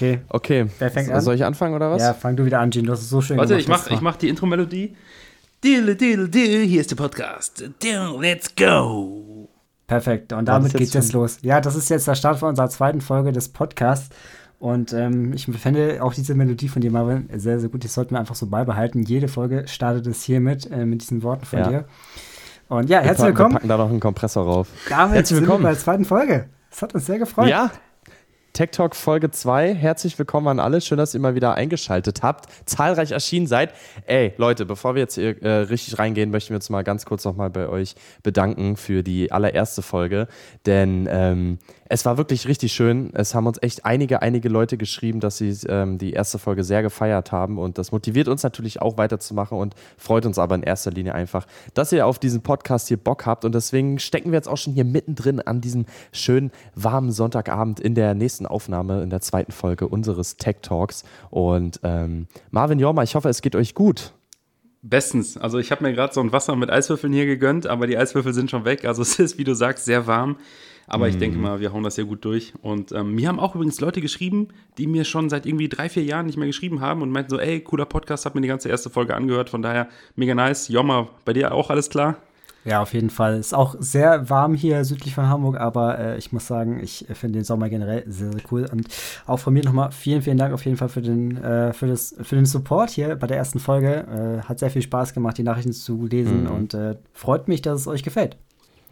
Okay. Okay. Wer fängt an? Soll ich anfangen oder was? Ja, fang du wieder an, Gene. Du hast es so schön Warte, gemacht. ich mach, ich mach die Intro-Melodie. Diddle, diddle, diddle, hier ist der Podcast. Diddle, let's go. Perfekt. Und das damit geht's jetzt los. Ja, das ist jetzt der Start von unserer zweiten Folge des Podcasts. Und ähm, ich finde auch diese Melodie von dir, Marvin, sehr, sehr gut. Die sollten wir einfach so beibehalten. Jede Folge startet es hiermit, äh, mit diesen Worten von Ja. dir. Und ja, Wir herzlich packen- Wir willkommen. packen da noch einen Kompressor rauf. Damit Herzlich willkommen. bei der zweiten Folge. Das hat uns sehr gefreut. Ja. Tech Talk Folge 2. Herzlich willkommen an alle. Schön, dass ihr mal wieder eingeschaltet habt. Zahlreich erschienen seid. Ey, Leute, bevor wir jetzt hier, äh, richtig reingehen, möchten wir uns mal ganz kurz nochmal bei euch bedanken für die allererste Folge. Denn ähm, es war wirklich richtig schön. Es haben uns echt einige, einige Leute geschrieben, dass sie ähm, die erste Folge sehr gefeiert haben. Und das motiviert uns natürlich auch weiterzumachen und freut uns aber in erster Linie einfach, dass ihr auf diesen Podcast hier Bock habt. Und deswegen stecken wir jetzt auch schon hier mittendrin an diesem schönen, warmen Sonntagabend in der nächsten Aufnahme, in der zweiten Folge unseres Tech Talks. Und ähm, Marvin Jorma, ich hoffe, es geht euch gut. Bestens. Also ich habe mir gerade so ein Wasser mit Eiswürfeln hier gegönnt, aber die Eiswürfel sind schon weg. Also es ist, wie du sagst, sehr warm. Aber ich denke mal, wir hauen das hier gut durch. Und ähm, mir haben auch übrigens Leute geschrieben, die mir schon seit irgendwie drei, vier Jahren nicht mehr geschrieben haben und meinten so, ey, cooler Podcast, hab mir die ganze erste Folge angehört. Von daher mega nice. Jomma, bei dir auch alles klar? Ja, auf jeden Fall. Ist auch sehr warm hier südlich von Hamburg, aber äh, ich muss sagen, ich finde den Sommer generell sehr, sehr cool. Und auch von mir nochmal vielen, vielen Dank auf jeden Fall für den, äh, für das, für den Support hier bei der ersten Folge. Äh, hat sehr viel Spaß gemacht, die Nachrichten zu lesen und äh, freut mich, dass es euch gefällt.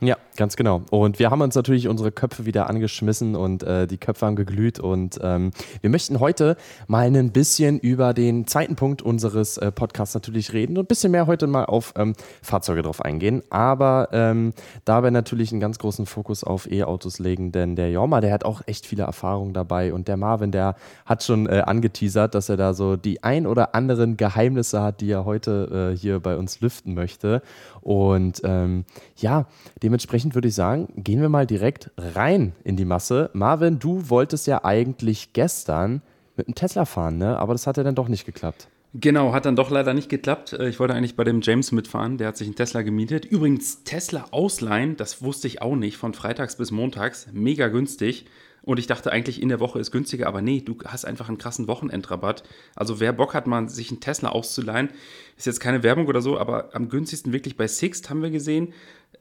Ja, ganz genau. Und wir haben uns natürlich unsere Köpfe wieder angeschmissen und äh, die Köpfe haben geglüht. Und ähm, wir möchten heute mal ein bisschen über den zweiten Punkt unseres äh, Podcasts natürlich reden und ein bisschen mehr heute mal auf ähm, Fahrzeuge drauf eingehen. Aber ähm, dabei natürlich einen ganz großen Fokus auf E-Autos legen, denn der Jorma, der hat auch echt viele Erfahrungen dabei. Und der Marvin, der hat schon äh, angeteasert, dass er da so die ein oder anderen Geheimnisse hat, die er heute äh, hier bei uns lüften möchte. Und ähm, ja, dementsprechend würde ich sagen, gehen wir mal direkt rein in die Masse. Marvin, du wolltest ja eigentlich gestern mit einem Tesla fahren, ne? Aber das hat ja dann doch nicht geklappt. Genau, hat dann doch leider nicht geklappt. Äh, Ich wollte eigentlich bei dem James mitfahren, der hat sich einen Tesla gemietet. Übrigens, Tesla ausleihen, das wusste ich auch nicht, von freitags bis montags, mega günstig. Und ich dachte eigentlich, in der Woche ist günstiger, aber nee, du hast einfach einen krassen Wochenendrabatt. Also wer Bock hat, mal sich einen Tesla auszuleihen, ist jetzt keine Werbung oder so, aber am günstigsten wirklich bei Sixt haben wir gesehen.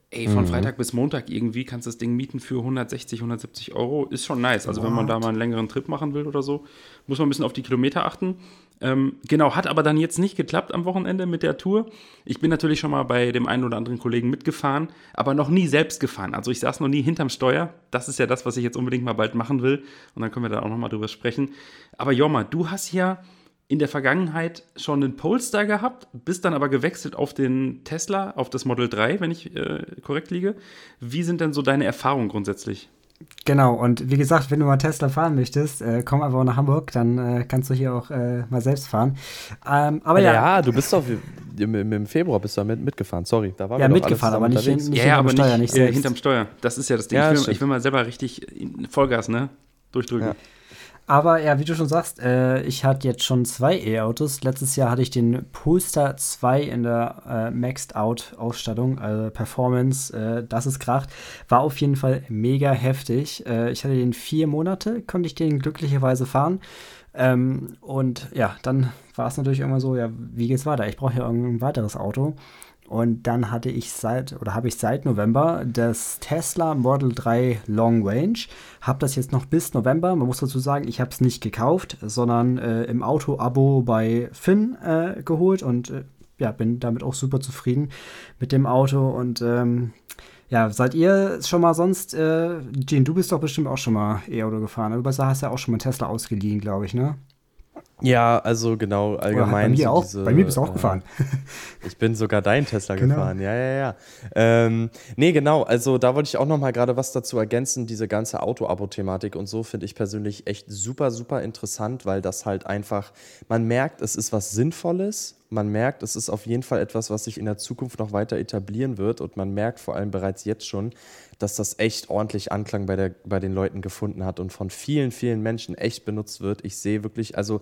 Ey, von Freitag bis Montag irgendwie kannst du das Ding mieten für 160, 170 Euro. Ist schon nice. Also wenn man da mal einen längeren Trip machen will oder so, muss man ein bisschen auf die Kilometer achten. Ähm, genau, hat aber dann jetzt nicht geklappt am Wochenende mit der Tour. Ich bin natürlich schon mal bei dem einen oder anderen Kollegen mitgefahren, aber noch nie selbst gefahren. Also ich saß noch nie hinterm Steuer. Das ist ja das, was ich jetzt unbedingt mal bald machen will. Und dann können wir da auch noch mal drüber sprechen. Aber Joma, du hast ja in der Vergangenheit schon einen Polestar gehabt, bist dann aber gewechselt auf den Tesla, auf das Model 3, wenn ich äh, korrekt liege. Wie sind denn so deine Erfahrungen grundsätzlich? Genau, und wie gesagt, wenn du mal Tesla fahren möchtest, äh, komm einfach nach Hamburg, dann äh, kannst du hier auch äh, mal selbst fahren. Ähm, aber ja, du bist doch im, Februar bist du mit, mitgefahren. Sorry, da waren Ja, mitgefahren, aber nicht in- Ja, ja, aber hinterm nicht, Steuer, nicht äh, selbst. hinterm Steuer. Das ist ja das Ding. Ja, ich, will, ich will mal selber richtig in- Vollgas, ne? Durchdrücken. Ja. Aber ja, wie du schon sagst, äh, ich hatte jetzt schon zwei E-Autos. Letztes Jahr hatte ich den Polestar 2 in der äh, Maxed Out Ausstattung, also Performance, äh, das ist kracht. War auf jeden Fall mega heftig. Äh, ich hatte den vier Monate, konnte ich den glücklicherweise fahren. Ähm, und ja, dann war es natürlich immer so, ja, wie geht's weiter? Ich brauche ja irgendein weiteres Auto. Und dann hatte ich seit, oder habe ich seit November das Tesla Model 3 Long Range. Habe das jetzt noch bis November. Man muss dazu sagen, ich habe es nicht gekauft, sondern äh, im Auto-Abo bei Finn äh, geholt und äh, ja, bin damit auch super zufrieden mit dem Auto. Und ähm, ja, seid ihr schon mal sonst, äh, Jean, du bist doch bestimmt auch schon mal E-Auto gefahren. Du hast ja auch schon mal einen Tesla ausgeliehen, glaube ich, ne? Ja, also genau, Oder allgemein. bei mir so auch. diese, bei mir bist du auch äh, gefahren. Ich bin sogar dein Tesla Genau. gefahren, ja, ja, ja. Ähm, nee, genau, also da wollte ich auch noch mal gerade was dazu ergänzen. Diese ganze Auto-Abo-Thematik und so finde ich persönlich echt super, super interessant, weil das halt einfach, man merkt, es ist was Sinnvolles. Man merkt, es ist auf jeden Fall etwas, was sich in der Zukunft noch weiter etablieren wird. Und man merkt vor allem bereits jetzt schon, dass das echt ordentlich Anklang bei, der, bei den Leuten gefunden hat und von vielen, vielen Menschen echt benutzt wird. Ich sehe wirklich, also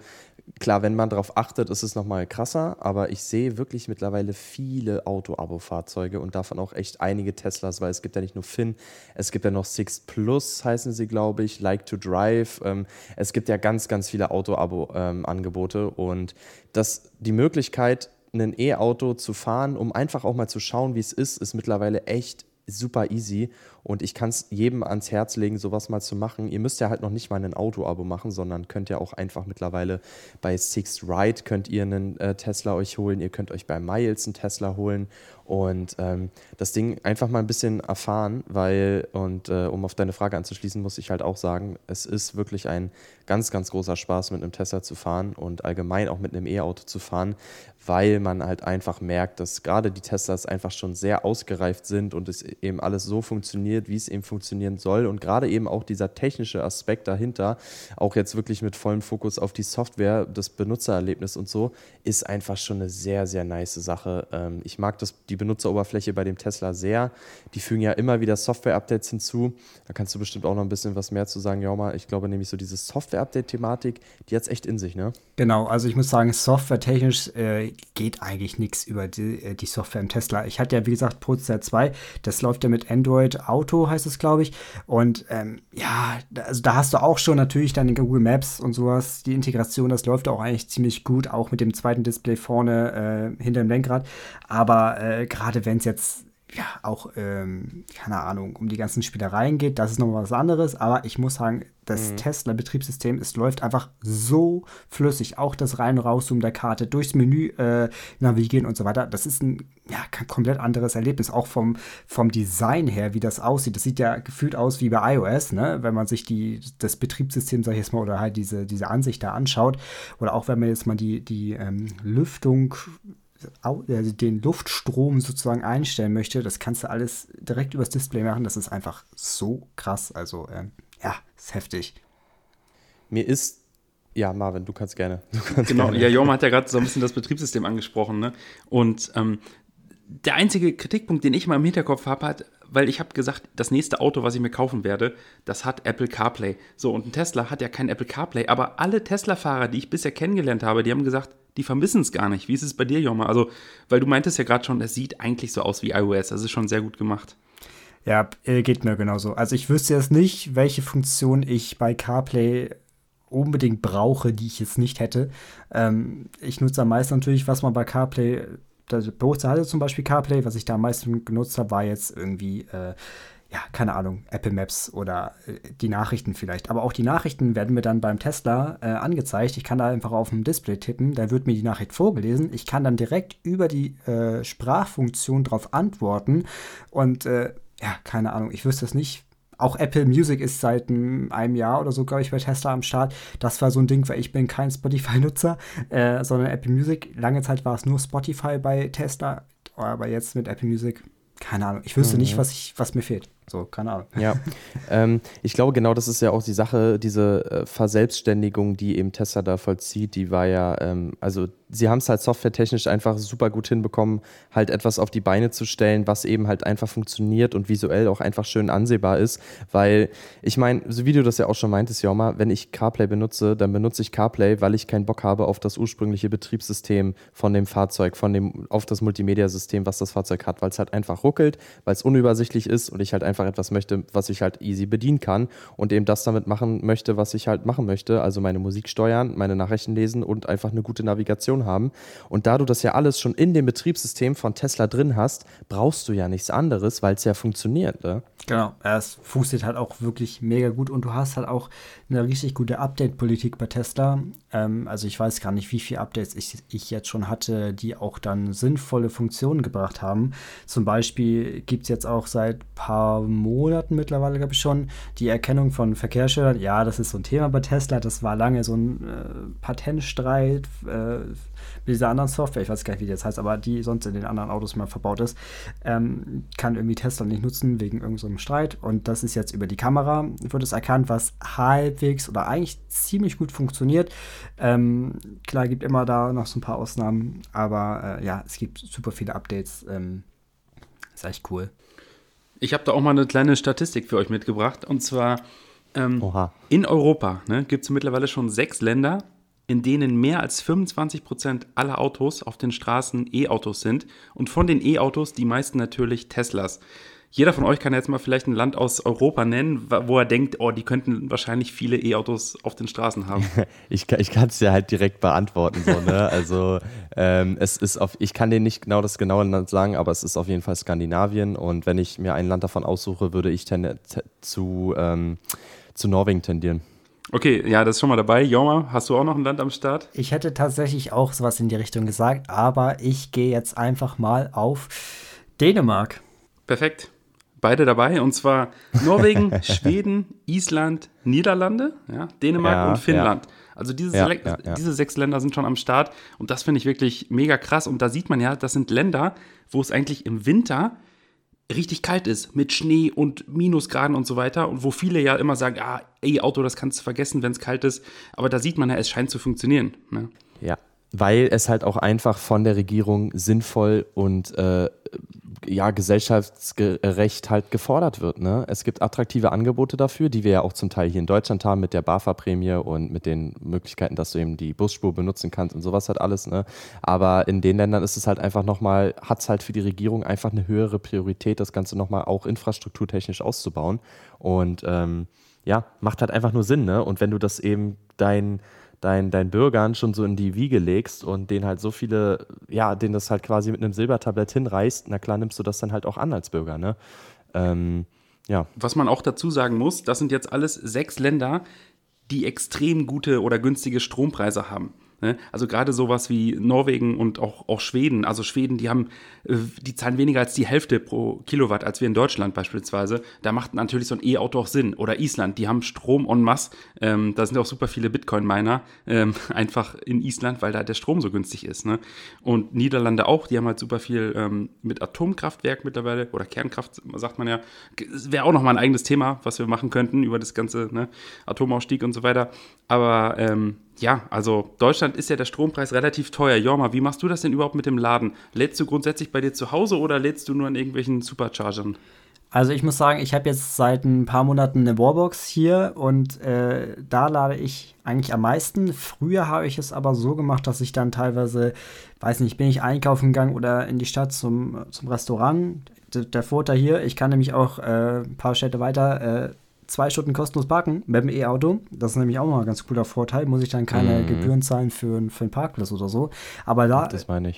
Klar, wenn man darauf achtet, ist es nochmal krasser, aber ich sehe wirklich mittlerweile viele Auto-Abo-Fahrzeuge und davon auch echt einige Teslas, weil es gibt ja nicht nur Finn, es gibt ja noch Six Plus, heißen sie, glaube ich, Like to Drive. Ähm, es gibt ja ganz, ganz viele Auto-Abo-Angebote ähm, und das, die Möglichkeit, ein E-Auto zu fahren, um einfach auch mal zu schauen, wie es ist, ist mittlerweile echt super easy und ich kann es jedem ans Herz legen, sowas mal zu machen. Ihr müsst ja halt noch nicht mal ein Auto-Abo machen, sondern könnt ja auch einfach mittlerweile bei Sixth Ride könnt ihr einen äh, Tesla euch holen. Ihr könnt euch bei Miles einen Tesla holen und ähm, das Ding einfach mal ein bisschen erfahren, weil, und äh, um auf deine Frage anzuschließen, muss ich halt auch sagen, es ist wirklich ein ganz, ganz großer Spaß, mit einem Tesla zu fahren und allgemein auch mit einem E-Auto zu fahren, weil man halt einfach merkt, dass gerade die Teslas einfach schon sehr ausgereift sind und es eben alles so funktioniert, wie es eben funktionieren soll. Und gerade eben auch dieser technische Aspekt dahinter, auch jetzt wirklich mit vollem Fokus auf die Software, das Benutzererlebnis und so, ist einfach schon eine sehr, sehr nice Sache. Ähm, ich mag das, die Benutzeroberfläche bei dem Tesla sehr. Die fügen ja immer wieder Software-Updates hinzu. Da kannst du bestimmt auch noch ein bisschen was mehr zu sagen, Jauma. Ich glaube nämlich so diese Software-Update-Thematik, die hat es echt in sich, ne? Genau, also ich muss sagen, softwaretechnisch äh, geht eigentlich nichts über die, äh, die, Software im Tesla. Ich hatte ja, wie gesagt, Polestar 2, das läuft ja mit Android Auto, heißt es, glaube ich. Und ähm, ja, also da hast du auch schon natürlich dann in Google Maps und sowas, die Integration, das läuft auch eigentlich ziemlich gut, auch mit dem zweiten Display vorne äh, hinter dem Lenkrad. Aber äh, gerade wenn es jetzt ja, auch, ähm, keine Ahnung, um die ganzen Spielereien geht, das ist nochmal was anderes, aber ich muss sagen, das mhm. Tesla-Betriebssystem, es läuft einfach so flüssig, auch das Rein- und Rauszoomen der Karte, durchs Menü äh, navigieren und so weiter, das ist ein ja, komplett anderes Erlebnis, auch vom, vom Design her, wie das aussieht. Das sieht ja gefühlt aus wie bei iOS, ne? wenn man sich die, das Betriebssystem, sag ich jetzt mal, oder halt diese, diese Ansicht da anschaut, oder auch wenn man jetzt mal die, die ähm, Lüftung also den Luftstrom sozusagen einstellen möchte, das kannst du alles direkt übers Display machen. Das ist einfach so krass. Also, ähm, ja, ist heftig. Mir ist. Ja, Marvin, du kannst gerne. Du kannst genau, gerne. ja, Jorma hat ja gerade so ein bisschen das Betriebssystem angesprochen. Ne? Und ähm, der einzige Kritikpunkt, den ich mal im Hinterkopf habe, hat, weil ich habe gesagt, das nächste Auto, was ich mir kaufen werde, das hat Apple CarPlay. So, und ein Tesla hat ja kein Apple CarPlay, aber alle Tesla-Fahrer, die ich bisher kennengelernt habe, die haben gesagt, die vermissen es gar nicht. Wie ist es bei dir, Joma? Also, weil du meintest ja gerade schon, es sieht eigentlich so aus wie iOS. Das ist schon sehr gut gemacht. Ja, äh, geht mir genauso. Also ich wüsste jetzt nicht, welche Funktion ich bei CarPlay unbedingt brauche, die ich jetzt nicht hätte. Ähm, ich nutze am meisten natürlich, was man bei CarPlay, der Poster hatte zum Beispiel CarPlay, was ich da am meisten genutzt habe, war jetzt irgendwie äh, ja, keine Ahnung, Apple Maps oder äh, die Nachrichten vielleicht. Aber auch die Nachrichten werden mir dann beim Tesla äh, angezeigt. Ich kann da einfach auf dem Display tippen, da wird mir die Nachricht vorgelesen. Ich kann dann direkt über die äh, Sprachfunktion darauf antworten. Und äh, ja, keine Ahnung, ich wüsste es nicht. Auch Apple Music ist seit einem Jahr oder so, glaube ich, bei Tesla am Start. Das war so ein Ding, weil ich bin kein Spotify-Nutzer, äh, sondern Apple Music. Lange Zeit war es nur Spotify bei Tesla, aber jetzt mit Apple Music, keine Ahnung. Ich wüsste mhm. nicht, was, ich, was mir fehlt. So, keine Ahnung. Ja, ähm, ich glaube, genau das ist ja auch die Sache, diese äh, Verselbstständigung, die eben Tesla da vollzieht, die war ja, ähm, also sie haben es halt softwaretechnisch einfach super gut hinbekommen, halt etwas auf die Beine zu stellen, was eben halt einfach funktioniert und visuell auch einfach schön ansehbar ist. Weil ich meine, so wie du das ja auch schon meintest, Joma, wenn ich CarPlay benutze, dann benutze ich CarPlay, weil ich keinen Bock habe auf das ursprüngliche Betriebssystem von dem Fahrzeug, von dem, auf das Multimedia-System, was das Fahrzeug hat, weil es halt einfach ruckelt, weil es unübersichtlich ist und ich halt einfach etwas möchte, was ich halt easy bedienen kann und eben das damit machen möchte, was ich halt machen möchte. Also meine Musik steuern, meine Nachrichten lesen und einfach eine gute Navigation haben. Und da du das ja alles schon in dem Betriebssystem von Tesla drin hast, brauchst du ja nichts anderes, weil es ja funktioniert. Ne? Genau, es funktioniert halt auch wirklich mega gut und du hast halt auch eine richtig gute Update-Politik bei Tesla. Ähm, also ich weiß gar nicht, wie viele Updates ich, ich jetzt schon hatte, die auch dann sinnvolle Funktionen gebracht haben. Zum Beispiel gibt es jetzt auch seit paar Monaten mittlerweile, glaube ich schon, die Erkennung von Verkehrsschildern. Ja, das ist so ein Thema bei Tesla. Das war lange so ein äh, Patentstreit. Äh, mit dieser anderen Software, ich weiß gar nicht, wie die jetzt heißt, aber die sonst in den anderen Autos mal verbaut ist, ähm, kann irgendwie Tesla nicht nutzen wegen irgendeinem so Streit. Und das ist jetzt über die Kamera, wird es erkannt, was halbwegs oder eigentlich ziemlich gut funktioniert. Ähm, klar, gibt immer da noch so ein paar Ausnahmen, aber äh, ja, es gibt super viele Updates. Ähm, ist echt cool. Ich habe da auch mal eine kleine Statistik für euch mitgebracht. Und zwar ähm, in Europa ne, gibt es mittlerweile schon sechs Länder, in denen mehr als 25 Prozent aller Autos auf den Straßen E-Autos sind und von den E-Autos die meisten natürlich Teslas. Jeder von euch kann jetzt mal vielleicht ein Land aus Europa nennen, wo er denkt, oh, die könnten wahrscheinlich viele E-Autos auf den Straßen haben. ich ich kann es ja halt direkt beantworten. So, ne? Also ähm, es ist auf, ich kann dir nicht genau das genaue Land sagen, aber es ist auf jeden Fall Skandinavien. Und wenn ich mir ein Land davon aussuche, würde ich zu, ähm, zu Norwegen tendieren. Okay, ja, das ist schon mal dabei. Joma, hast du auch noch ein Land am Start? Ich hätte tatsächlich auch sowas in die Richtung gesagt, aber ich gehe jetzt einfach mal auf Dänemark. Perfekt. Beide dabei und zwar Norwegen, Schweden, Island, Niederlande, ja, Dänemark ja, und Finnland. Ja. Also diese, ja, diese sechs Länder sind schon am Start und das finde ich wirklich mega krass. Und da sieht man ja, das sind Länder, wo es eigentlich im Winter richtig kalt ist mit Schnee und Minusgraden und so weiter und wo viele ja immer sagen, ah, ey, Auto, das kannst du vergessen, wenn es kalt ist. Aber da sieht man ja, es scheint zu funktionieren. Ne? Ja, weil es halt auch einfach von der Regierung sinnvoll und äh, ja, gesellschaftsgerecht halt gefordert wird. Ne? Es gibt attraktive Angebote dafür, die wir ja auch zum Teil hier in Deutschland haben mit der BAFA-Prämie und mit den Möglichkeiten, dass du eben die Busspur benutzen kannst und sowas halt alles. Ne? Aber in den Ländern ist es halt einfach nochmal, hat es halt für die Regierung einfach eine höhere Priorität, das Ganze nochmal auch infrastrukturtechnisch auszubauen. Und ähm, ja, macht halt einfach nur Sinn. Ne? Und wenn du das eben dein deinen dein Bürgern schon so in die Wiege legst und denen halt so viele, ja, denen das halt quasi mit einem Silbertablett hinreißt, na klar nimmst du das dann halt auch an als Bürger, ne? Ähm, ja. Was man auch dazu sagen muss, das sind jetzt alles sechs Länder, die extrem gute oder günstige Strompreise haben. Ne? Also gerade sowas wie Norwegen und auch, auch Schweden. Also Schweden, die haben, äh, die zahlen weniger als die Hälfte pro Kilowatt als wir in Deutschland beispielsweise. Da macht natürlich so ein E-Auto auch Sinn. Oder Island, die haben Strom en masse. Ähm, da sind auch super viele Bitcoin-Miner ähm, einfach in Island, weil da der Strom so günstig ist. Ne? Und Niederlande auch, die haben halt super viel ähm, mit Atomkraftwerk mittlerweile oder Kernkraft, sagt man ja. Wäre auch nochmal ein eigenes Thema, was wir machen könnten über das ganze ne? Atomausstieg und so weiter. Aber ähm, ja, also Deutschland ist ja der Strompreis relativ teuer. Jorma, wie machst du das denn überhaupt mit dem Laden? Lädst du grundsätzlich bei dir zu Hause oder lädst du nur an irgendwelchen Superchargern? Also ich muss sagen, ich habe jetzt seit ein paar Monaten eine Warbox hier und äh, da lade ich eigentlich am meisten. Früher habe ich es aber so gemacht, dass ich dann teilweise, weiß nicht, bin ich einkaufen gegangen oder in die Stadt zum, zum Restaurant. D der Vorteil hier, ich kann nämlich auch äh, ein paar Städte weiter äh, zwei Stunden kostenlos parken mit dem E-Auto. Das ist nämlich auch mal ein ganz cooler Vorteil. Muss ich dann keine mhm. Gebühren zahlen für, für einen Parkplatz oder so. Aber da,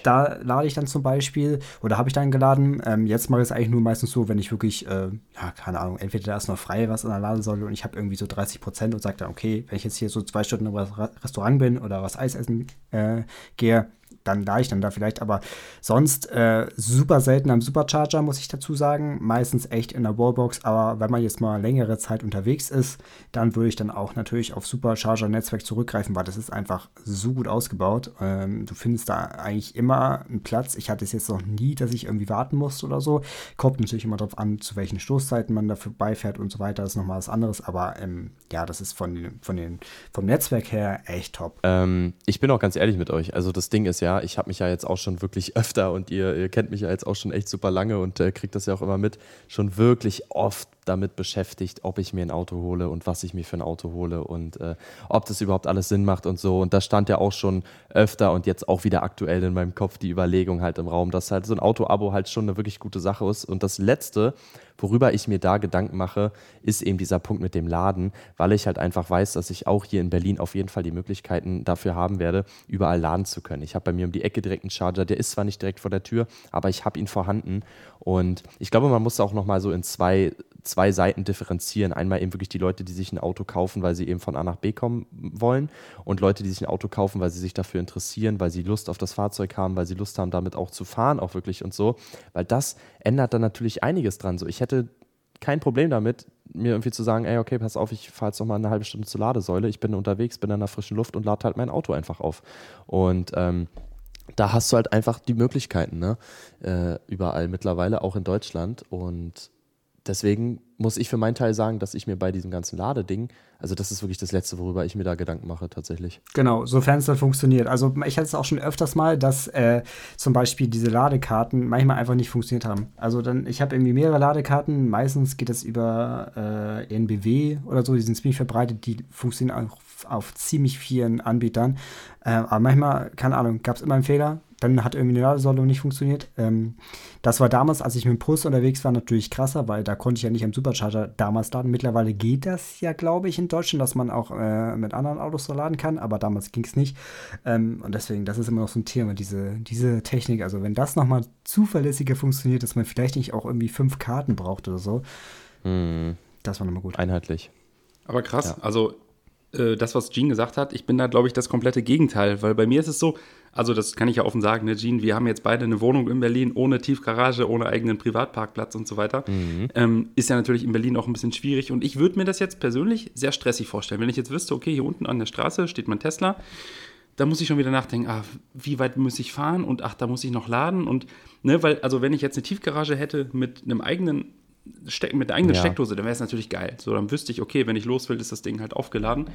da lade ich dann zum Beispiel, oder habe ich dann geladen, ähm, jetzt mache ich es eigentlich nur meistens so, wenn ich wirklich, äh, ja, keine Ahnung, entweder da ist noch frei was an der Ladesäule und ich habe irgendwie so 30 Prozent und sage dann, okay, wenn ich jetzt hier so zwei Stunden im Restaurant bin oder was Eis essen äh, gehe, dann da ich dann da vielleicht, aber sonst äh, super selten am Supercharger, muss ich dazu sagen. Meistens echt in der Wallbox, aber wenn man jetzt mal längere Zeit unterwegs ist, dann würde ich dann auch natürlich auf Supercharger-Netzwerk zurückgreifen, weil das ist einfach so gut ausgebaut. Ähm, du findest da eigentlich immer einen Platz. Ich hatte es jetzt noch nie, dass ich irgendwie warten musste oder so. Kommt natürlich immer darauf an, zu welchen Stoßzeiten man dafür beifährt und so weiter. Das ist nochmal was anderes, aber ähm, ja, das ist von, von den, vom Netzwerk her echt top. Ähm, ich bin auch ganz ehrlich mit euch. Also das Ding ist ja, ich habe mich ja jetzt auch schon wirklich öfter und ihr, ihr, kennt mich ja jetzt auch schon echt super lange und äh, kriegt das ja auch immer mit, schon wirklich oft damit beschäftigt, ob ich mir ein Auto hole und was ich mir für ein Auto hole und äh, ob das überhaupt alles Sinn macht und so. Und da stand ja auch schon öfter und jetzt auch wieder aktuell in meinem Kopf die Überlegung halt im Raum, dass halt so ein Auto-Abo halt schon eine wirklich gute Sache ist. Und das Letzte, worüber ich mir da Gedanken mache, ist eben dieser Punkt mit dem Laden, weil ich halt einfach weiß, dass ich auch hier in Berlin auf jeden Fall die Möglichkeiten dafür haben werde, überall laden zu können. Ich habe bei mir um die Ecke direkt einen Charger, der ist zwar nicht direkt vor der Tür, aber ich habe ihn vorhanden. Und ich glaube, man muss auch nochmal so in zwei zwei Seiten differenzieren. Einmal eben wirklich die Leute, die sich ein Auto kaufen, weil sie eben von A nach B kommen wollen und Leute, die sich ein Auto kaufen, weil sie sich dafür interessieren, weil sie Lust auf das Fahrzeug haben, weil sie Lust haben, damit auch zu fahren, auch wirklich und so. Weil das ändert dann natürlich einiges dran. So, ich hätte kein Problem damit, mir irgendwie zu sagen, ey, okay, pass auf, ich fahre jetzt noch mal eine halbe Stunde zur Ladesäule, ich bin unterwegs, bin in der frischen Luft und lade halt mein Auto einfach auf. Und ähm, da hast du halt einfach die Möglichkeiten, ne? Äh, überall mittlerweile, auch in Deutschland. Und deswegen muss ich für meinen Teil sagen, dass ich mir bei diesem ganzen Ladeding, also das ist wirklich das Letzte, worüber ich mir da Gedanken mache tatsächlich. Genau, sofern es dann funktioniert. Also ich hatte es auch schon öfters mal, dass äh, zum Beispiel diese Ladekarten manchmal einfach nicht funktioniert haben. Also dann, ich habe irgendwie mehrere Ladekarten, meistens geht es über äh, NBW oder so, die sind ziemlich verbreitet, die funktionieren auch auf ziemlich vielen Anbietern. Äh, aber manchmal, keine Ahnung, gab es immer einen Fehler dann hat irgendwie eine Ladesäule nicht funktioniert. Ähm, das war damals, als ich mit dem Puls unterwegs war, natürlich krasser, weil da konnte ich ja nicht am Supercharger damals laden. Mittlerweile geht das ja, glaube ich, in Deutschland, dass man auch äh, mit anderen Autos so laden kann, aber damals ging es nicht. Ähm, und deswegen, das ist immer noch so ein Thema, diese, diese Technik. Also, wenn das nochmal zuverlässiger funktioniert, dass man vielleicht nicht auch irgendwie fünf Karten braucht oder so, hm. das war nochmal gut. Einheitlich. Aber krass, ja. also äh, das, was Gene gesagt hat, ich bin da, glaube ich, das komplette Gegenteil, weil bei mir ist es so, also das kann ich ja offen sagen, ne, Gene, wir haben jetzt beide eine Wohnung in Berlin ohne Tiefgarage, ohne eigenen Privatparkplatz und so weiter. Mhm. Ähm, ist ja natürlich in Berlin auch ein bisschen schwierig und ich würde mir das jetzt persönlich sehr stressig vorstellen. Wenn ich jetzt wüsste, okay, hier unten an der Straße steht mein Tesla, da muss ich schon wieder nachdenken, ah, wie weit muss ich fahren und ach, da muss ich noch laden und, ne, weil, also wenn ich jetzt eine Tiefgarage hätte mit einem eigenen Steck, mit der eigenen ja. Steckdose, dann wäre es natürlich geil. So, dann wüsste ich, okay, wenn ich los will, ist das Ding halt aufgeladen.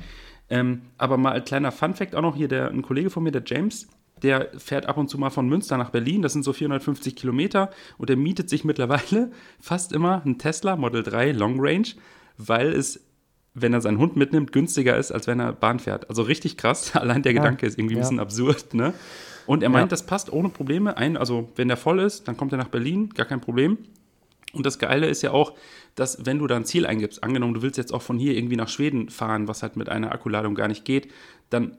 Ähm, aber mal als kleiner Fun-Fact auch noch hier: der, ein Kollege von mir, der James, der fährt ab und zu mal von Münster nach Berlin. Das sind so 450 Kilometer. Und der mietet sich mittlerweile fast immer einen Tesla Model 3 Long Range, weil es wenn er seinen Hund mitnimmt, günstiger ist, als wenn er Bahn fährt. Also richtig krass. Allein der ja, Gedanke ist irgendwie ja. ein bisschen absurd. Ne? Und er meint, ja. das passt ohne Probleme ein. Also wenn der voll ist, dann kommt er nach Berlin, gar kein Problem. Und das Geile ist ja auch, dass wenn du da ein Ziel eingibst, angenommen, du willst jetzt auch von hier irgendwie nach Schweden fahren, was halt mit einer Akkuladung gar nicht geht, dann,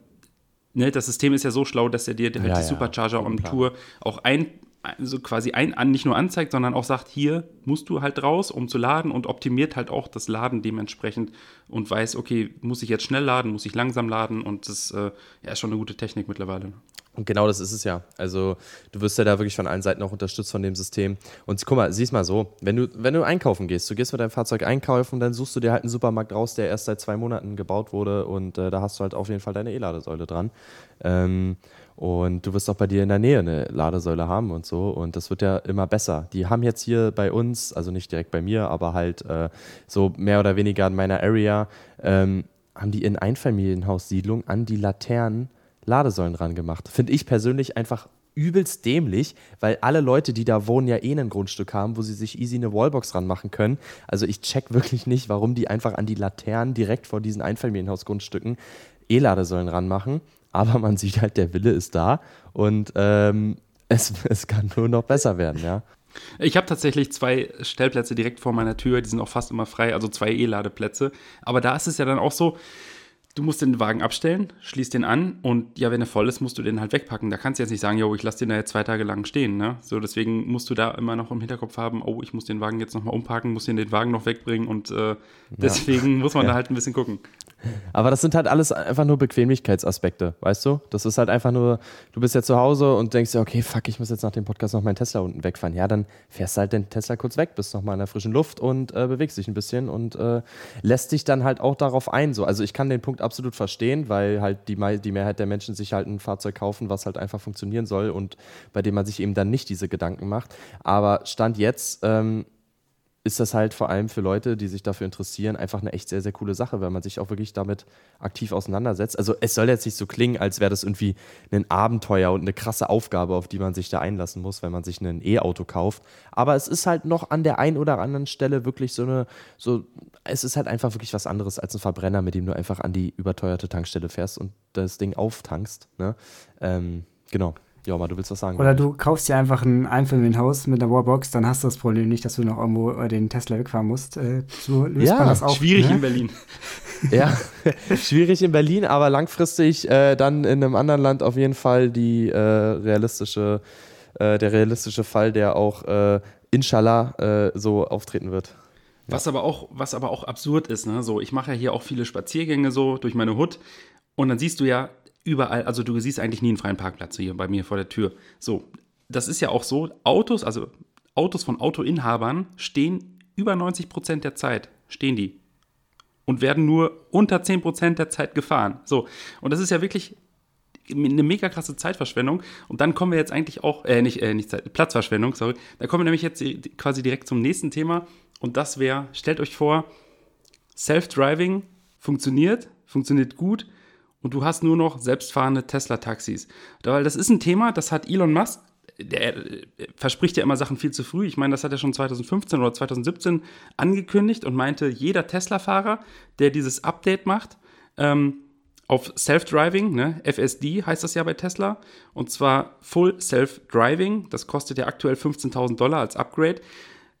ne, das System ist ja so schlau, dass er dir halt ja, die Supercharger ja, on Tour auch ein, also quasi ein, nicht nur anzeigt, sondern auch sagt, hier musst du halt raus, um zu laden und optimiert halt auch das Laden dementsprechend und weiß, okay, muss ich jetzt schnell laden, muss ich langsam laden und das äh, ja, ist schon eine gute Technik mittlerweile. Und genau das ist es ja. Also du wirst ja da wirklich von allen Seiten auch unterstützt von dem System. Und guck mal, siehst mal so, wenn du, wenn du einkaufen gehst, du gehst mit deinem Fahrzeug einkaufen, dann suchst du dir halt einen Supermarkt raus, der erst seit zwei Monaten gebaut wurde und äh, da hast du halt auf jeden Fall deine E-Ladesäule dran. Ähm, und du wirst auch bei dir in der Nähe eine Ladesäule haben und so. Und das wird ja immer besser. Die haben jetzt hier bei uns, also nicht direkt bei mir, aber halt äh, so mehr oder weniger in meiner Area, ähm, haben die in Einfamilienhaussiedlungen an die Laternen Ladesäulen dran gemacht. Finde ich persönlich einfach übelst dämlich, weil alle Leute, die da wohnen, ja eh ein Grundstück haben, wo sie sich easy eine Wallbox ranmachen können. Also ich check wirklich nicht, warum die einfach an die Laternen direkt vor diesen Einfamilienhausgrundstücken E-Ladesäulen ranmachen. Aber man sieht halt, der Wille ist da und ähm, es, es kann nur noch besser werden, ja. Ich habe tatsächlich zwei Stellplätze direkt vor meiner Tür, die sind auch fast immer frei, also zwei E-Ladeplätze. Aber da ist es ja dann auch so, du musst den Wagen abstellen, schließt den an und ja, wenn er voll ist, musst du den halt wegpacken. Da kannst du jetzt nicht sagen, yo, ich lasse den da jetzt zwei Tage lang stehen. Ne? So, deswegen musst du da immer noch im Hinterkopf haben, oh, ich muss den Wagen jetzt nochmal umparken, muss den, den Wagen noch wegbringen und äh, deswegen ja. muss man ja. da halt ein bisschen gucken. Aber das sind halt alles einfach nur Bequemlichkeitsaspekte, weißt du? Das ist halt einfach nur, du bist jetzt zu Hause und denkst dir, okay, fuck, ich muss jetzt nach dem Podcast noch meinen Tesla unten wegfahren. Ja, dann fährst du halt den Tesla kurz weg, bist nochmal in der frischen Luft und äh, bewegst dich ein bisschen und äh, lässt dich dann halt auch darauf ein. So. Also ich kann den Punkt absolut verstehen, weil halt die, die Mehrheit der Menschen sich halt ein Fahrzeug kaufen, was halt einfach funktionieren soll und bei dem man sich eben dann nicht diese Gedanken macht. Aber Stand jetzt ähm, ist das halt vor allem für Leute, die sich dafür interessieren, einfach eine echt sehr, sehr coole Sache, weil man sich auch wirklich damit aktiv auseinandersetzt. Also es soll jetzt nicht so klingen, als wäre das irgendwie ein Abenteuer und eine krasse Aufgabe, auf die man sich da einlassen muss, wenn man sich ein E-Auto kauft. Aber es ist halt noch an der einen oder anderen Stelle wirklich so eine, so, es ist halt einfach wirklich was anderes als ein Verbrenner, mit dem du einfach an die überteuerte Tankstelle fährst und das Ding auftankst. Ne? Ähm, genau. Ja, mal, du willst was sagen. Oder du kaufst dir einfach ein Einfamilienhaus mit einer Wallbox, dann hast du das Problem nicht, dass du noch irgendwo äh, den Tesla wegfahren musst. Äh, so löst ja, man das auch. Schwierig ne? in Berlin. ja, schwierig in Berlin, aber langfristig äh, dann in einem anderen Land auf jeden Fall die äh, realistische, äh, der realistische Fall, der auch äh, inshallah so auftreten wird. Was aber auch, was aber auch absurd ist, ne? So, ich mache ja hier auch viele Spaziergänge so durch meine Hut und dann siehst du ja, überall, also du siehst eigentlich nie einen freien Parkplatz hier bei mir vor der Tür. So, das ist ja auch so, Autos, also Autos von Autoinhabern stehen über 90 Prozent der Zeit, stehen die. Und werden nur unter 10 Prozent der Zeit gefahren. So, und das ist ja wirklich eine mega krasse Zeitverschwendung. Und dann kommen wir jetzt eigentlich auch, äh, nicht, äh, nicht Zeit, Platzverschwendung, sorry. Da kommen wir nämlich jetzt quasi direkt zum nächsten Thema. Und das wäre, stellt euch vor, Self-Driving funktioniert, funktioniert gut und du hast nur noch selbstfahrende Tesla-Taxis. Weil das ist ein Thema, das hat Elon Musk, der verspricht ja immer Sachen viel zu früh. Ich meine, das hat er schon 2015 oder 2017 angekündigt und meinte, jeder Tesla-Fahrer, der dieses Update macht, ähm, auf Self-Driving, ne? FSD heißt das ja bei Tesla. Und zwar Full Self-Driving. Das kostet ja aktuell 15.000 Dollar als Upgrade.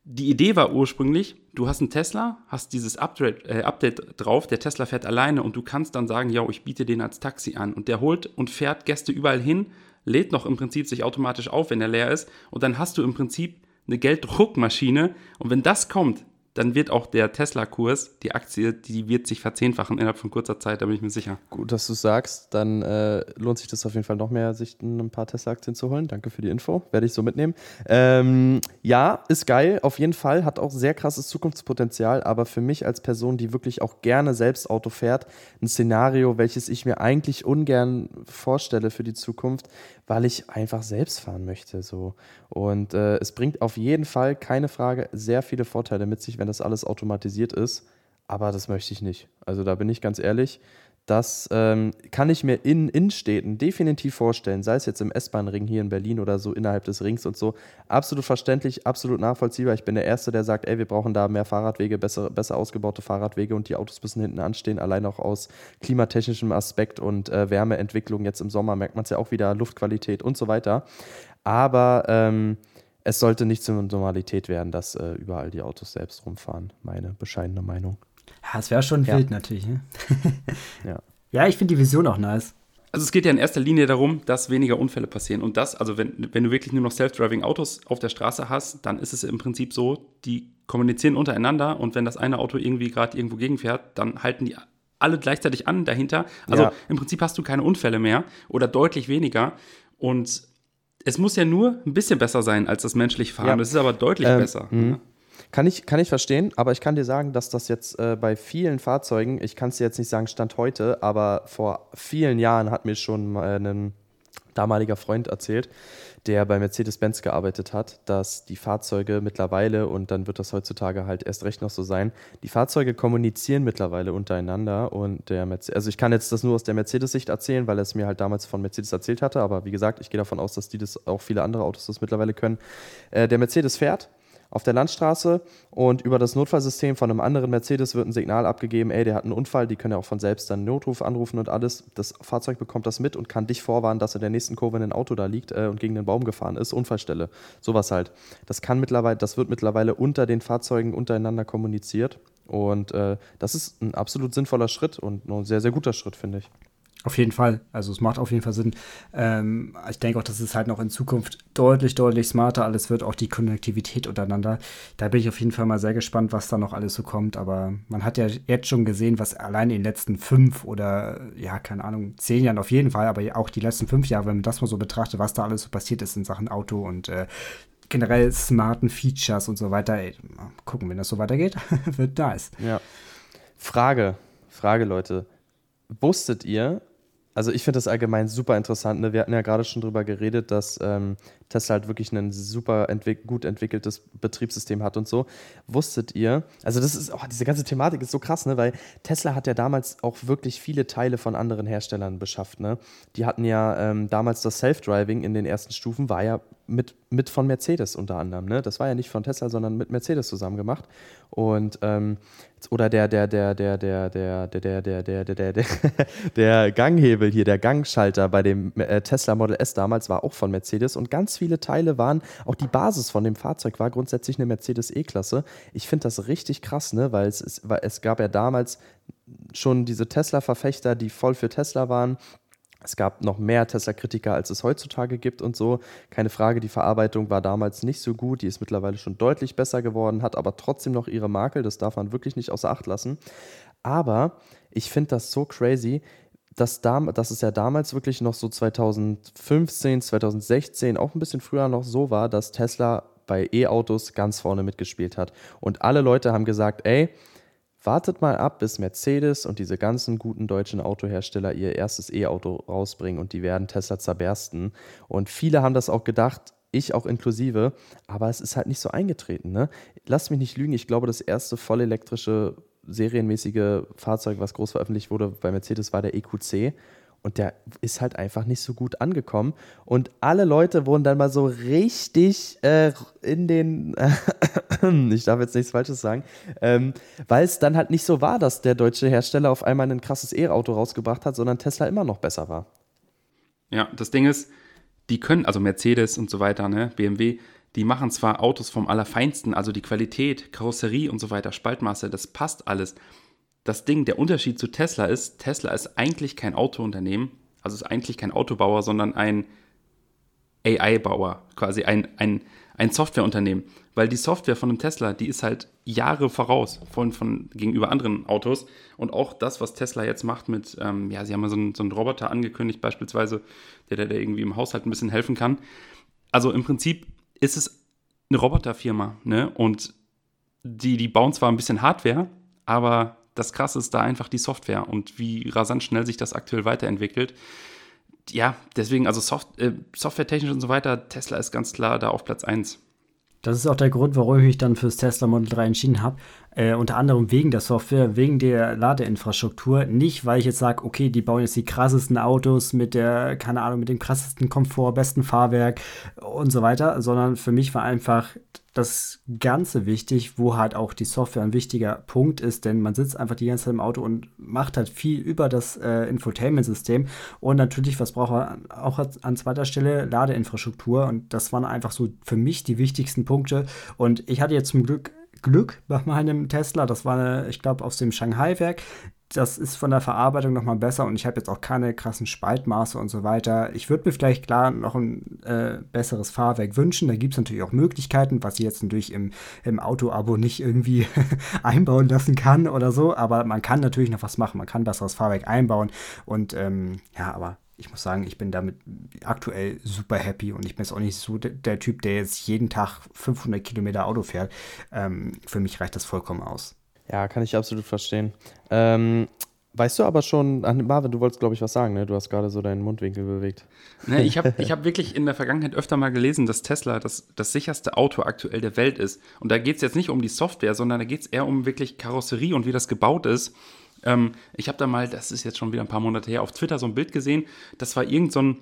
Die Idee war ursprünglich, du hast einen Tesla, hast dieses Update, äh, Update drauf, der Tesla fährt alleine und du kannst dann sagen, ja, ich biete den als Taxi an. Und der holt und fährt Gäste überall hin, lädt noch im Prinzip sich automatisch auf, wenn er leer ist. Und dann hast du im Prinzip eine Gelddruckmaschine. Und wenn das kommt, dann wird auch der Tesla-Kurs, die Aktie, die wird sich verzehnfachen innerhalb von kurzer Zeit, da bin ich mir sicher. Gut, dass du sagst, dann äh, lohnt sich das auf jeden Fall noch mehr, sich ein paar Tesla-Aktien zu holen. Danke für die Info, werde ich so mitnehmen. Ähm, ja, ist geil, auf jeden Fall, hat auch sehr krasses Zukunftspotenzial, aber für mich als Person, die wirklich auch gerne selbst Auto fährt, ein Szenario, welches ich mir eigentlich ungern vorstelle für die Zukunft, weil ich einfach selbst fahren möchte. So. Und äh, es bringt auf jeden Fall, keine Frage, sehr viele Vorteile mit sich, wenn das alles automatisiert ist. Aber das möchte ich nicht. Also da bin ich ganz ehrlich. Das ähm, kann ich mir in Innenstädten definitiv vorstellen, sei es jetzt im S-Bahn-Ring hier in Berlin oder so innerhalb des Rings und so. Absolut verständlich, absolut nachvollziehbar. Ich bin der Erste, der sagt, ey, wir brauchen da mehr Fahrradwege, besser, besser ausgebaute Fahrradwege und die Autos müssen hinten anstehen. Allein auch aus klimatechnischem Aspekt und äh, Wärmeentwicklung jetzt im Sommer merkt man es ja auch wieder, Luftqualität und so weiter. Aber ähm, es sollte nicht zur Normalität werden, dass äh, überall die Autos selbst rumfahren. Meine bescheidene Meinung. Ja, es wäre schon ja. wild natürlich. Ne? ja. ja, ich finde die Vision auch nice. Also es geht ja in erster Linie darum, dass weniger Unfälle passieren. Und das, also wenn, wenn du wirklich nur noch Self-Driving Autos auf der Straße hast, dann ist es im Prinzip so, die kommunizieren untereinander und wenn das eine Auto irgendwie gerade irgendwo gegenfährt, dann halten die alle gleichzeitig an dahinter. Also ja. im Prinzip hast du keine Unfälle mehr oder deutlich weniger. Und es muss ja nur ein bisschen besser sein als das menschliche Fahren. Ja. Das ist aber deutlich ähm, besser. Mh. Kann ich, kann ich verstehen, aber ich kann dir sagen, dass das jetzt äh, bei vielen Fahrzeugen, ich kann es dir jetzt nicht sagen, Stand heute, aber vor vielen Jahren hat mir schon ein damaliger Freund erzählt, der bei Mercedes-Benz gearbeitet hat, dass die Fahrzeuge mittlerweile, und dann wird das heutzutage halt erst recht noch so sein, die Fahrzeuge kommunizieren mittlerweile untereinander und der Mercedes, also ich kann jetzt das nur aus der Mercedes-Sicht erzählen, weil er es mir halt damals von Mercedes erzählt hatte, aber wie gesagt, ich gehe davon aus, dass die das auch viele andere Autos das mittlerweile können. Äh, der Mercedes fährt auf der Landstraße und über das Notfallsystem von einem anderen Mercedes wird ein Signal abgegeben, ey, der hat einen Unfall, die können ja auch von selbst dann Notruf anrufen und alles. Das Fahrzeug bekommt das mit und kann dich vorwarnen, dass in der nächsten Kurve ein Auto da liegt äh, und gegen den Baum gefahren ist, Unfallstelle. Sowas halt. Das kann mittlerweile, das wird mittlerweile unter den Fahrzeugen untereinander kommuniziert und äh, das ist ein absolut sinnvoller Schritt und ein sehr, sehr guter Schritt, finde ich. Auf jeden Fall. Also es macht auf jeden Fall Sinn. Ähm, ich denke auch, dass es halt noch in Zukunft deutlich, deutlich smarter alles wird, auch die Konnektivität untereinander. Da bin ich auf jeden Fall mal sehr gespannt, was da noch alles so kommt. Aber man hat ja jetzt schon gesehen, was allein in den letzten fünf oder, ja, keine Ahnung, zehn Jahren auf jeden Fall, aber auch die letzten fünf Jahre, wenn man das mal so betrachtet, was da alles so passiert ist in Sachen Auto und äh, generell smarten Features und so weiter. Ey, gucken, wenn das so weitergeht, wird nice. Ja. Frage, Frage, Leute. Wusstet ihr, also ich finde das allgemein super interessant. Ne? Wir hatten ja gerade schon darüber geredet, dass ähm, Tesla halt wirklich ein super entwick gut entwickeltes Betriebssystem hat und so. Wusstet ihr, also das ist, oh, diese ganze Thematik ist so krass, ne? weil Tesla hat ja damals auch wirklich viele Teile von anderen Herstellern beschafft. Ne? Die hatten ja ähm, damals das Self-Driving in den ersten Stufen, war ja mit, mit von Mercedes unter anderem. Ne? Das war ja nicht von Tesla, sondern mit Mercedes zusammen gemacht. Und ähm, oder der, der, der, der, der, der, der, der, der, der, der, der, der Ganghebel hier, der Gangschalter bei dem Tesla Model S damals war auch von Mercedes und ganz viele Teile waren, auch die Basis von dem Fahrzeug war grundsätzlich eine Mercedes E-Klasse. Ich finde das richtig krass, ne? weil es, weil es gab ja damals schon diese Tesla-Verfechter, die voll für Tesla waren es gab noch mehr Tesla-Kritiker, als es heutzutage gibt und so. Keine Frage, die Verarbeitung war damals nicht so gut. Die ist mittlerweile schon deutlich besser geworden, hat aber trotzdem noch ihre Makel. Das darf man wirklich nicht außer Acht lassen. Aber ich finde das so crazy, dass, da, dass es ja damals wirklich noch so 2015, 2016, auch ein bisschen früher noch so war, dass Tesla bei E-Autos ganz vorne mitgespielt hat. Und alle Leute haben gesagt, ey, Wartet mal ab, bis Mercedes und diese ganzen guten deutschen Autohersteller ihr erstes E-Auto rausbringen und die werden Tesla zerbersten. Und viele haben das auch gedacht, ich auch inklusive, aber es ist halt nicht so eingetreten. Ne? Lasst mich nicht lügen, ich glaube, das erste vollelektrische serienmäßige Fahrzeug, was groß veröffentlicht wurde bei Mercedes, war der EQC. und der ist halt einfach nicht so gut angekommen. Und alle Leute wurden dann mal so richtig äh, in den, ich darf jetzt nichts Falsches sagen, ähm, weil es dann halt nicht so war, dass der deutsche Hersteller auf einmal ein krasses E-Auto rausgebracht hat, sondern Tesla immer noch besser war. Ja, das Ding ist, die können, also Mercedes und so weiter, ne, BMW, die machen zwar Autos vom Allerfeinsten, also die Qualität, Karosserie und so weiter, Spaltmasse, das passt alles das Ding, der Unterschied zu Tesla ist, Tesla ist eigentlich kein Autounternehmen, also ist eigentlich kein Autobauer, sondern ein AI-Bauer, quasi ein, ein, ein Softwareunternehmen. Weil die Software von einem Tesla, die ist halt Jahre voraus von, von gegenüber anderen Autos. Und auch das, was Tesla jetzt macht mit, ähm, ja, sie haben mal so einen, so einen Roboter angekündigt, beispielsweise, der, der irgendwie im Haushalt ein bisschen helfen kann. Also im Prinzip ist es eine Roboterfirma, ne? Und die, die bauen zwar ein bisschen Hardware, aber das Krasse ist da einfach die Software und wie rasant schnell sich das aktuell weiterentwickelt. Ja, deswegen, also Soft äh, softwaretechnisch und so weiter, Tesla ist ganz klar da auf Platz 1. Das ist auch der Grund, warum ich mich dann fürs Tesla Model 3 entschieden habe. Äh, unter anderem wegen der Software, wegen der Ladeinfrastruktur. Nicht, weil ich jetzt sage, okay, die bauen jetzt die krassesten Autos mit der, keine Ahnung, mit dem krassesten Komfort, besten Fahrwerk und so weiter, sondern für mich war einfach das Ganze wichtig, wo halt auch die Software ein wichtiger Punkt ist, denn man sitzt einfach die ganze Zeit im Auto und macht halt viel über das äh, Infotainment-System und natürlich, was braucht man auch an zweiter Stelle? Ladeinfrastruktur und das waren einfach so für mich die wichtigsten Punkte und ich hatte jetzt zum Glück Glück bei meinem Tesla. Das war, ich glaube, aus dem Shanghai-Werk das ist von der Verarbeitung nochmal besser und ich habe jetzt auch keine krassen Spaltmaße und so weiter. Ich würde mir vielleicht klar noch ein äh, besseres Fahrwerk wünschen. Da gibt es natürlich auch Möglichkeiten, was ich jetzt natürlich im, im Auto-Abo nicht irgendwie einbauen lassen kann oder so. Aber man kann natürlich noch was machen. Man kann besseres Fahrwerk einbauen. Und ähm, ja, aber ich muss sagen, ich bin damit aktuell super happy und ich bin jetzt auch nicht so der, der Typ, der jetzt jeden Tag 500 Kilometer Auto fährt. Ähm, für mich reicht das vollkommen aus. Ja, kann ich absolut verstehen. Ähm, weißt du aber schon, Marvin, du wolltest, glaube ich, was sagen, ne? Du hast gerade so deinen Mundwinkel bewegt. Ne, ich habe ich hab wirklich in der Vergangenheit öfter mal gelesen, dass Tesla das, das sicherste Auto aktuell der Welt ist. Und da geht es jetzt nicht um die Software, sondern da geht es eher um wirklich Karosserie und wie das gebaut ist. Ähm, ich habe da mal, das ist jetzt schon wieder ein paar Monate her, auf Twitter so ein Bild gesehen. Das war irgend so ein,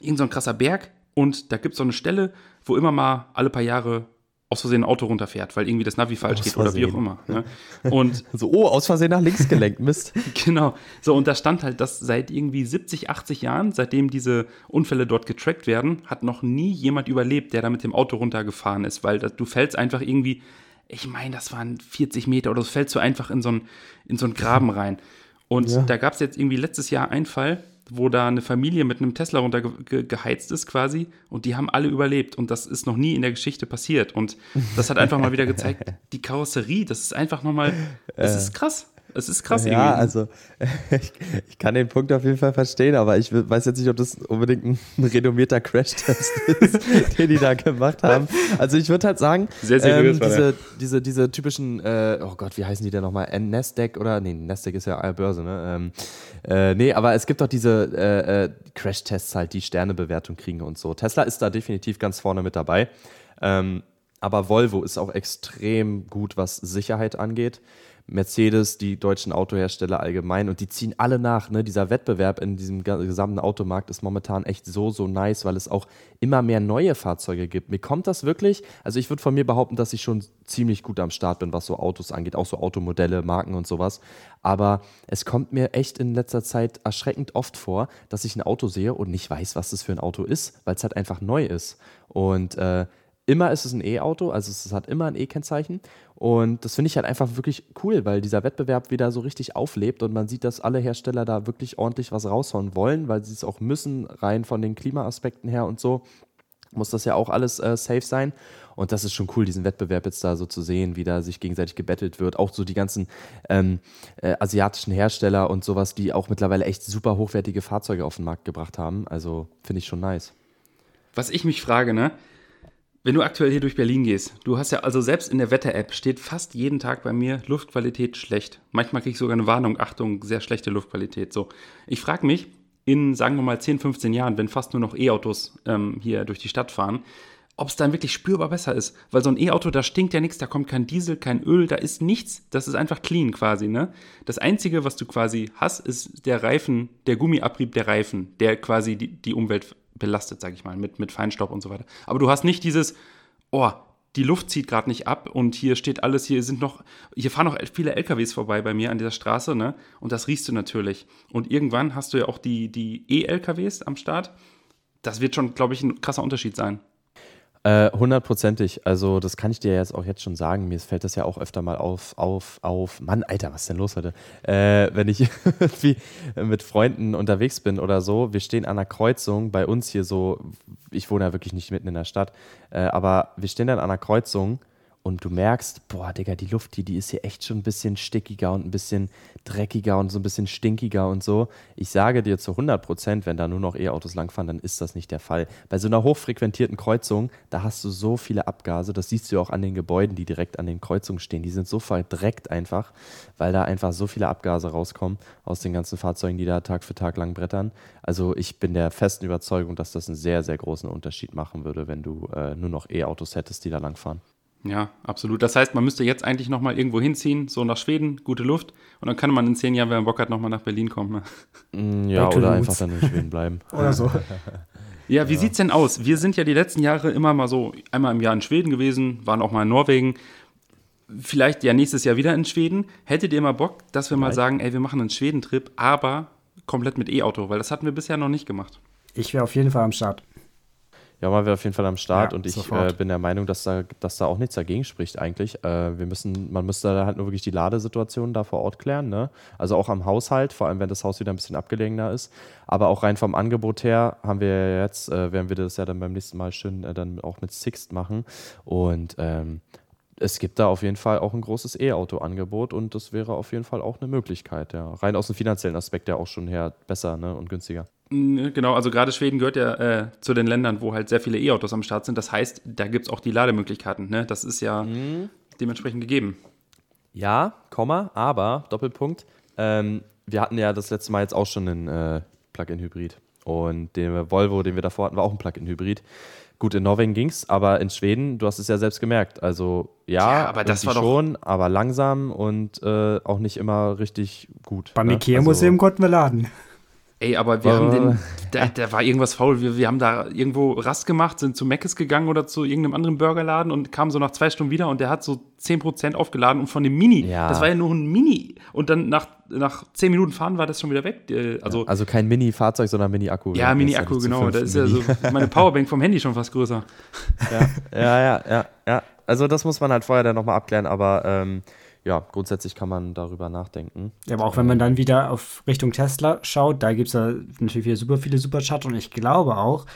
irgend so ein krasser Berg und da gibt es so eine Stelle, wo immer mal alle paar Jahre aus Versehen ein Auto runterfährt, weil irgendwie das Navi falsch geht oder wie auch immer. Ne? Und so, oh, aus Versehen nach links gelenkt, Mist. genau. So, und da stand halt, dass seit irgendwie 70, 80 Jahren, seitdem diese Unfälle dort getrackt werden, hat noch nie jemand überlebt, der da mit dem Auto runtergefahren ist, weil das, du fällst einfach irgendwie, ich meine, das waren 40 Meter oder du fällst so einfach in so einen, in so einen Graben rein. Und ja. da gab es jetzt irgendwie letztes Jahr einen Fall, wo da eine Familie mit einem Tesla runtergeheizt ist quasi und die haben alle überlebt und das ist noch nie in der Geschichte passiert und das hat einfach mal wieder gezeigt, die Karosserie, das ist einfach nochmal, das ist krass. Es ist krass ja, irgendwie. also ich, ich, kann den Punkt auf jeden Fall verstehen, aber ich weiß jetzt nicht, ob das unbedingt ein renommierter Crash-Test ist, den die da gemacht haben. Also ich würde halt sagen, sehr seriös ähm, diese, diese, diese typischen, äh, oh Gott, wie heißen die denn nochmal? Nasdaq oder, nee, Nasdaq ist ja eine Börse, ne? Ähm, äh, nee, aber es gibt doch diese äh, äh, Crash-Tests halt, die Sternebewertung kriegen und so. Tesla ist da definitiv ganz vorne mit dabei. Ähm, aber Volvo ist auch extrem gut, was Sicherheit angeht. Mercedes, die deutschen Autohersteller allgemein und die ziehen alle nach. Ne? Dieser Wettbewerb in diesem gesamten Automarkt ist momentan echt so, so nice, weil es auch immer mehr neue Fahrzeuge gibt. Mir kommt das wirklich, also ich würde von mir behaupten, dass ich schon ziemlich gut am Start bin, was so Autos angeht, auch so Automodelle, Marken und sowas. Aber es kommt mir echt in letzter Zeit erschreckend oft vor, dass ich ein Auto sehe und nicht weiß, was das für ein Auto ist, weil es halt einfach neu ist. Und äh, immer ist es ein E-Auto, also es hat immer ein E-Kennzeichen. Und das finde ich halt einfach wirklich cool, weil dieser Wettbewerb wieder so richtig auflebt und man sieht, dass alle Hersteller da wirklich ordentlich was raushauen wollen, weil sie es auch müssen, rein von den Klimaaspekten her und so. Muss das ja auch alles äh, safe sein. Und das ist schon cool, diesen Wettbewerb jetzt da so zu sehen, wie da sich gegenseitig gebettelt wird. Auch so die ganzen ähm, äh, asiatischen Hersteller und sowas, die auch mittlerweile echt super hochwertige Fahrzeuge auf den Markt gebracht haben. Also finde ich schon nice. Was ich mich frage, ne? Wenn du aktuell hier durch Berlin gehst, du hast ja also selbst in der Wetter-App steht fast jeden Tag bei mir Luftqualität schlecht. Manchmal kriege ich sogar eine Warnung, Achtung, sehr schlechte Luftqualität. So, ich frage mich, in sagen wir mal 10, 15 Jahren, wenn fast nur noch E-Autos ähm, hier durch die Stadt fahren, ob es dann wirklich spürbar besser ist. Weil so ein E-Auto, da stinkt ja nichts, da kommt kein Diesel, kein Öl, da ist nichts. Das ist einfach clean quasi, ne? Das Einzige, was du quasi hast, ist der Reifen, der Gummiabrieb der Reifen, der quasi die, die Umwelt belastet, sag ich mal, mit, mit Feinstaub und so weiter. Aber du hast nicht dieses, oh, die Luft zieht gerade nicht ab und hier steht alles, hier sind noch, hier fahren noch viele LKWs vorbei bei mir an dieser Straße, ne? Und das riechst du natürlich. Und irgendwann hast du ja auch die, die E-LKWs am Start. Das wird schon, glaube ich, ein krasser Unterschied sein. Äh, hundertprozentig. also das kann ich dir jetzt auch jetzt schon sagen. Mir fällt das ja auch öfter mal auf, auf, auf. Mann, Alter, was ist denn los heute? Äh, wenn ich wie mit Freunden unterwegs bin oder so, wir stehen an einer Kreuzung bei uns hier so. Ich wohne ja wirklich nicht mitten in der Stadt, äh, aber wir stehen dann an einer Kreuzung und du merkst, boah, Digga, die Luft hier, die ist hier echt schon ein bisschen stickiger und ein bisschen dreckiger und so ein bisschen stinkiger und so. Ich sage dir zu 100 Prozent, wenn da nur noch E-Autos langfahren, dann ist das nicht der Fall. Bei so einer hochfrequentierten Kreuzung, da hast du so viele Abgase, das siehst du auch an den Gebäuden, die direkt an den Kreuzungen stehen. Die sind so verdreckt einfach, weil da einfach so viele Abgase rauskommen aus den ganzen Fahrzeugen, die da Tag für Tag lang brettern. Also ich bin der festen Überzeugung, dass das einen sehr, sehr großen Unterschied machen würde, wenn du äh, nur noch E-Autos hättest, die da langfahren. Ja, absolut. Das heißt, man müsste jetzt eigentlich nochmal irgendwo hinziehen, so nach Schweden, gute Luft. Und dann kann man in zehn Jahren, wenn man Bock hat, nochmal nach Berlin kommen. Ne? Mm, ja, oder einfach dann in Schweden bleiben. oder so. Ja, wie ja. sieht's denn aus? Wir sind ja die letzten Jahre immer mal so einmal im Jahr in Schweden gewesen, waren auch mal in Norwegen. Vielleicht ja nächstes Jahr wieder in Schweden. Hättet ihr mal Bock, dass wir Nein. mal sagen, ey, wir machen einen Schwedentrip, aber komplett mit E-Auto, weil das hatten wir bisher noch nicht gemacht. Ich wäre auf jeden Fall am Start. Ja, mal wir auf jeden Fall am Start ja, und ich äh, bin der Meinung, dass da, dass da auch nichts dagegen spricht eigentlich. Äh, wir müssen, man müsste da halt nur wirklich die Ladesituation da vor Ort klären, ne? Also auch am Haushalt, vor allem wenn das Haus wieder ein bisschen abgelegener ist. Aber auch rein vom Angebot her haben wir jetzt, äh, werden wir das ja dann beim nächsten Mal schön äh, dann auch mit Sixt machen. Und ähm, es gibt da auf jeden Fall auch ein großes E-Auto-Angebot und das wäre auf jeden Fall auch eine Möglichkeit, ja. Rein aus dem finanziellen Aspekt ja auch schon her besser ne? und günstiger. Genau, also gerade Schweden gehört ja äh, zu den Ländern, wo halt sehr viele E-Autos am Start sind. Das heißt, da gibt es auch die Lademöglichkeiten. Ne? Das ist ja mhm. dementsprechend gegeben. Ja, Komma, aber, Doppelpunkt. Ähm, wir hatten ja das letzte Mal jetzt auch schon einen äh, Plug-in-Hybrid. Und der Volvo, den wir davor hatten, war auch ein Plug-in-Hybrid. Gut, in Norwegen ging es, aber in Schweden, du hast es ja selbst gemerkt. Also ja, ja aber das war schon, aber langsam und äh, auch nicht immer richtig gut. Beim ne? Ikea-Museum also, konnten wir laden. Ey, aber wir haben den, da, da, war irgendwas faul. Wir, wir haben da irgendwo Rast gemacht, sind zu Meckes gegangen oder zu irgendeinem anderen Burgerladen und kamen so nach zwei Stunden wieder und der hat so 10% aufgeladen und von dem Mini, ja. das war ja nur ein Mini und dann nach, nach 10 Minuten fahren war das schon wieder weg. Also, ja, also kein Mini-Fahrzeug, sondern Mini-Akku. Ja, Mini-Akku, genau. Da ist ja so meine Powerbank vom Handy schon fast größer. Ja, ja, ja, ja. ja. Also das muss man halt vorher dann nochmal abklären, aber ähm, ja, grundsätzlich kann man darüber nachdenken. Ja, aber auch wenn man dann wieder auf Richtung Tesla schaut, da gibt es natürlich wieder super viele Supercharger und ich glaube auch,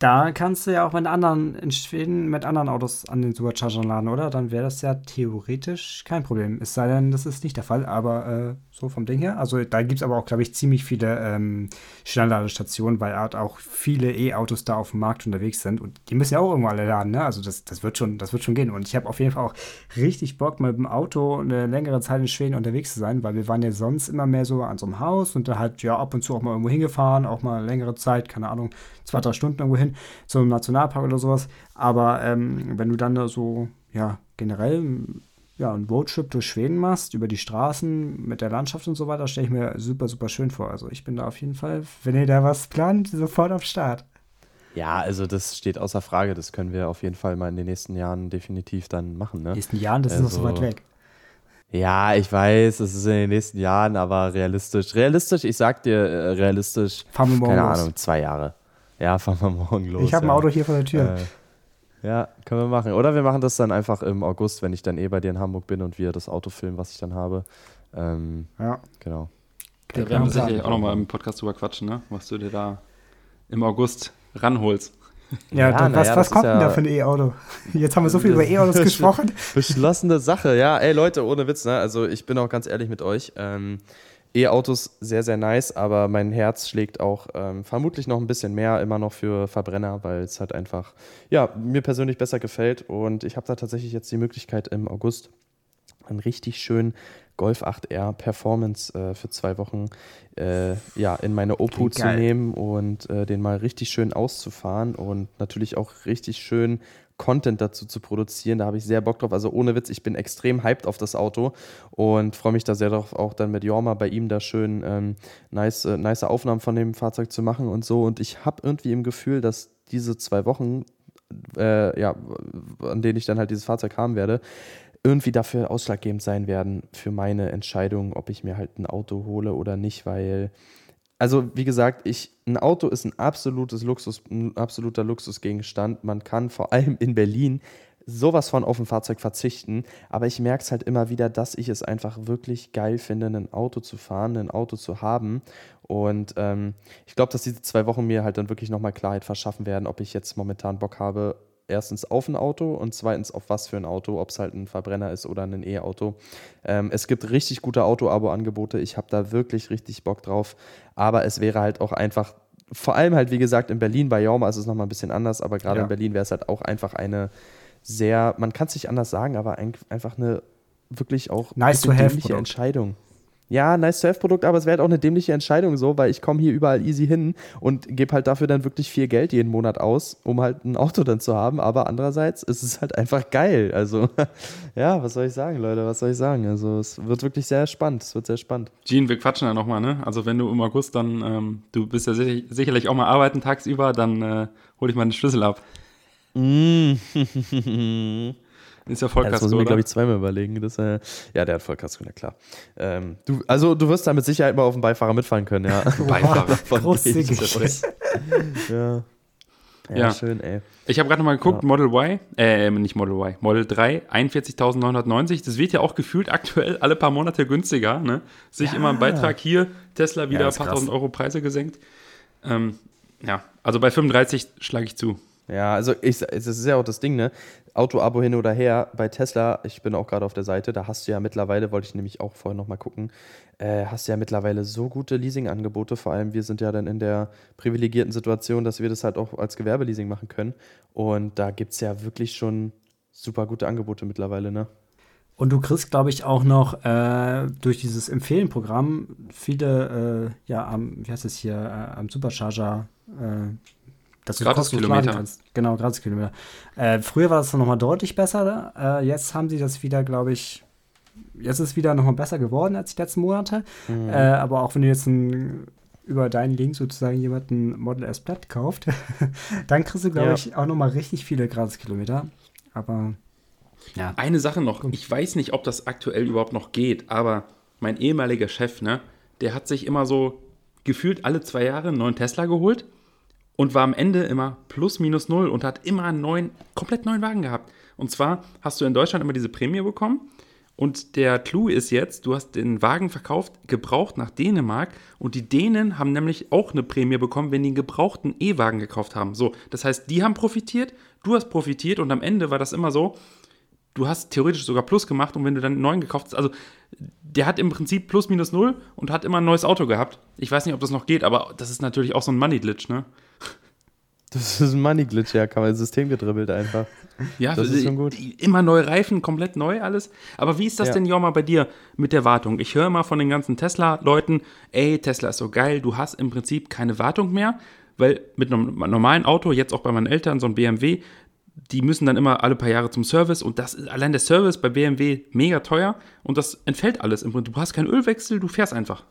da kannst du ja auch mit anderen in Schweden mit anderen Autos an den Superchargern laden, oder? Dann wäre das ja theoretisch kein Problem. Es sei denn, das ist nicht der Fall, aber äh, so vom Ding her. Also da gibt es aber auch, glaube ich, ziemlich viele ähm, Schnellladestationen, weil halt auch viele E-Autos da auf dem Markt unterwegs sind und die müssen ja auch irgendwo alle laden, ne? Also das, das wird schon, das wird schon gehen. Und ich habe auf jeden Fall auch richtig Bock, mit dem Auto eine längere Zeit in Schweden unterwegs zu sein, weil wir waren ja sonst immer mehr so an so einem Haus und da halt ja ab und zu auch mal irgendwo hingefahren, auch mal längere Zeit, keine Ahnung, zwei, drei Stunden irgendwo hin, so einem Nationalpark oder sowas. Aber ähm, wenn du dann so, ja, generell ja, einen Roadtrip durch Schweden machst, über die Straßen mit der Landschaft und so weiter, stelle ich mir super, super schön vor. Also ich bin da auf jeden Fall, wenn ihr da was plant, sofort auf Start. Ja, also das steht außer Frage. Das können wir auf jeden Fall mal in den nächsten Jahren definitiv dann machen. Ne? In den nächsten Jahren, das also, ist noch so weit also weg. Ja, ich weiß, es ist in den nächsten Jahren, aber realistisch. Realistisch, ich sag dir, äh, realistisch, fahren wir morgen keine los. Ahnung, zwei Jahre. Ja, fahren wir morgen los. Ich habe ja. ein Auto hier vor der Tür. Äh, ja, können wir machen. Oder wir machen das dann einfach im August, wenn ich dann eh bei dir in Hamburg bin und wir das Auto filmen, was ich dann habe. Ähm, ja. Genau. Da werden wir sicherlich auch nochmal im Podcast drüber quatschen, ne? was du dir da im August ranholst. Ja, ja dann, was, ja, was kommt denn da für ein E-Auto? Jetzt haben wir so viel über E-Autos gesprochen. Beschlossene Sache, ja. Ey Leute, ohne Witz, ne? Also ich bin auch ganz ehrlich mit euch. Ähm, E-Autos sehr, sehr nice, aber mein Herz schlägt auch ähm, vermutlich noch ein bisschen mehr immer noch für Verbrenner, weil es halt einfach, ja, mir persönlich besser gefällt. Und ich habe da tatsächlich jetzt die Möglichkeit im August einen richtig schönen Golf 8R Performance äh, für zwei Wochen äh, ja, in meine Obhut zu nehmen und äh, den mal richtig schön auszufahren und natürlich auch richtig schön Content dazu zu produzieren. Da habe ich sehr Bock drauf. Also ohne Witz, ich bin extrem hyped auf das Auto und freue mich da sehr darauf, auch dann mit Jorma bei ihm da schön ähm, nice, äh, nice Aufnahmen von dem Fahrzeug zu machen und so. Und ich habe irgendwie im Gefühl, dass diese zwei Wochen, äh, ja, an denen ich dann halt dieses Fahrzeug haben werde, irgendwie dafür ausschlaggebend sein werden für meine Entscheidung, ob ich mir halt ein Auto hole oder nicht, weil also wie gesagt, ich, ein Auto ist ein absolutes Luxus, ein absoluter Luxusgegenstand. Man kann vor allem in Berlin sowas von auf ein Fahrzeug verzichten, aber ich merke es halt immer wieder, dass ich es einfach wirklich geil finde, ein Auto zu fahren, ein Auto zu haben. Und ähm, ich glaube, dass diese zwei Wochen mir halt dann wirklich nochmal Klarheit verschaffen werden, ob ich jetzt momentan Bock habe, erstens auf ein Auto und zweitens auf was für ein Auto, ob es halt ein Verbrenner ist oder ein E-Auto. Ähm, es gibt richtig gute Auto-Abo-Angebote. Ich habe da wirklich richtig Bock drauf. Aber es wäre halt auch einfach, vor allem halt, wie gesagt, in Berlin, bei Jauma ist es nochmal ein bisschen anders, aber gerade ja. in Berlin wäre es halt auch einfach eine sehr, man kann es nicht anders sagen, aber einfach eine wirklich auch nice to have Entscheidung ja, nice to have Produkt, aber es wäre halt auch eine dämliche Entscheidung so, weil ich komme hier überall easy hin und gebe halt dafür dann wirklich viel Geld jeden Monat aus, um halt ein Auto dann zu haben. Aber andererseits ist es halt einfach geil. Also, ja, was soll ich sagen, Leute? Was soll ich sagen? Also, es wird wirklich sehr spannend. Es wird sehr spannend. Jean, wir quatschen ja nochmal, ne? Also, wenn du im August dann, ähm, du bist ja sicher, sicherlich auch mal arbeiten tagsüber, dann äh, hol ich mal den Schlüssel ab. Mm. Ist ja Vollkasko, ja, Das muss ich mir, glaube ich, zweimal überlegen. Das, äh, ja, der hat Vollkasko, na klar. Ähm, du, also, du wirst da mit Sicherheit mal auf dem Beifahrer mitfahren können, ja. Beifahrer von Großzügig. ja. Ja, ja, schön, ey. Ich habe gerade nochmal geguckt, ja. Model Y, äh, nicht Model Y, Model 3, 41.990. Das wird ja auch gefühlt aktuell alle paar Monate günstiger, ne? Sich ja. immer ein Beitrag hier, Tesla wieder ein paar tausend Euro Preise gesenkt. Ähm, ja, also bei 35 schlage ich zu. Ja, also ich, das ist ja auch das Ding, ne? Auto-Abo hin oder her. Bei Tesla, ich bin auch gerade auf der Seite, da hast du ja mittlerweile, wollte ich nämlich auch vorher nochmal gucken, äh, hast du ja mittlerweile so gute Leasing-Angebote. Vor allem, wir sind ja dann in der privilegierten Situation, dass wir das halt auch als Gewerbeleasing machen können. Und da gibt es ja wirklich schon super gute Angebote mittlerweile, ne? Und du kriegst, glaube ich, auch noch äh, durch dieses Empfehlen-Programm viele, äh, ja, am, wie heißt es hier, äh, am Supercharger äh, dass du kostenlos laden kannst. Genau, gratis Kilometer. Äh, früher war das noch mal deutlich besser. Äh, jetzt haben sie das wieder, glaube ich, jetzt ist es wieder noch mal besser geworden als die letzten Monate. Mhm. Äh, aber auch wenn du jetzt ein, über deinen Link sozusagen jemanden Model S Platt kauft, dann kriegst du, glaube ja. ich, auch noch mal richtig viele Gratis-Kilometer. Aber ja. Eine Sache noch, ich weiß nicht, ob das aktuell überhaupt noch geht, aber mein ehemaliger Chef, ne, der hat sich immer so gefühlt alle zwei Jahre einen neuen Tesla geholt und war am Ende immer plus minus null und hat immer einen neuen, komplett neuen Wagen gehabt. Und zwar hast du in Deutschland immer diese Prämie bekommen. Und der Clou ist jetzt, du hast den Wagen verkauft, gebraucht nach Dänemark. Und die Dänen haben nämlich auch eine Prämie bekommen, wenn die einen gebrauchten E-Wagen gekauft haben. So, das heißt, die haben profitiert, du hast profitiert und am Ende war das immer so, du hast theoretisch sogar Plus gemacht und wenn du dann einen neuen gekauft hast, also der hat im Prinzip Plus minus null und hat immer ein neues Auto gehabt. Ich weiß nicht, ob das noch geht, aber das ist natürlich auch so ein Money-Glitch, ne? Das ist ein Money-Glitch, ja, kann man ins System gedribbelt einfach. Ja, das ist schon gut. Immer neue Reifen, komplett neu alles. Aber wie ist das ja. denn, Jorma, bei dir mit der Wartung? Ich höre immer von den ganzen Tesla-Leuten, ey, Tesla ist so geil, du hast im Prinzip keine Wartung mehr, weil mit einem normalen Auto, jetzt auch bei meinen Eltern, so ein BMW, die müssen dann immer alle paar Jahre zum Service und das ist allein der Service bei BMW mega teuer und das entfällt alles. Im Prinzip, du hast keinen Ölwechsel, du fährst einfach.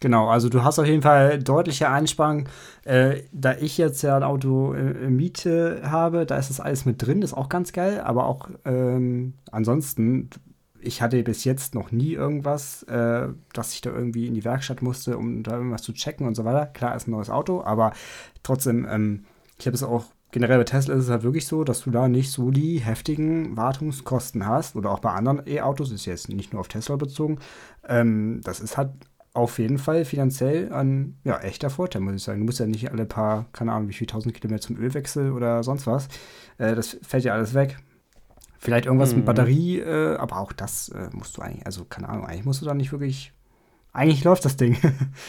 Genau, also du hast auf jeden Fall deutliche Einsparungen. Äh, da ich jetzt ja ein Auto äh, Miete habe, da ist das alles mit drin, ist auch ganz geil. Aber auch ähm, ansonsten, ich hatte bis jetzt noch nie irgendwas, äh, dass ich da irgendwie in die Werkstatt musste, um da irgendwas zu checken und so weiter. Klar, ist ein neues Auto, aber trotzdem, ähm, ich habe es auch generell bei Tesla ist es halt wirklich so, dass du da nicht so die heftigen Wartungskosten hast oder auch bei anderen E-Autos, ist jetzt nicht nur auf Tesla bezogen. Ähm, das ist halt auf jeden Fall finanziell ein ja, echter Vorteil, muss ich sagen. Du musst ja nicht alle paar, keine Ahnung, wie viel tausend Kilometer zum Ölwechsel oder sonst was. Äh, das fällt ja alles weg. Vielleicht irgendwas mhm. mit Batterie, äh, aber auch das äh, musst du eigentlich, also keine Ahnung, eigentlich musst du da nicht wirklich. Eigentlich läuft das Ding.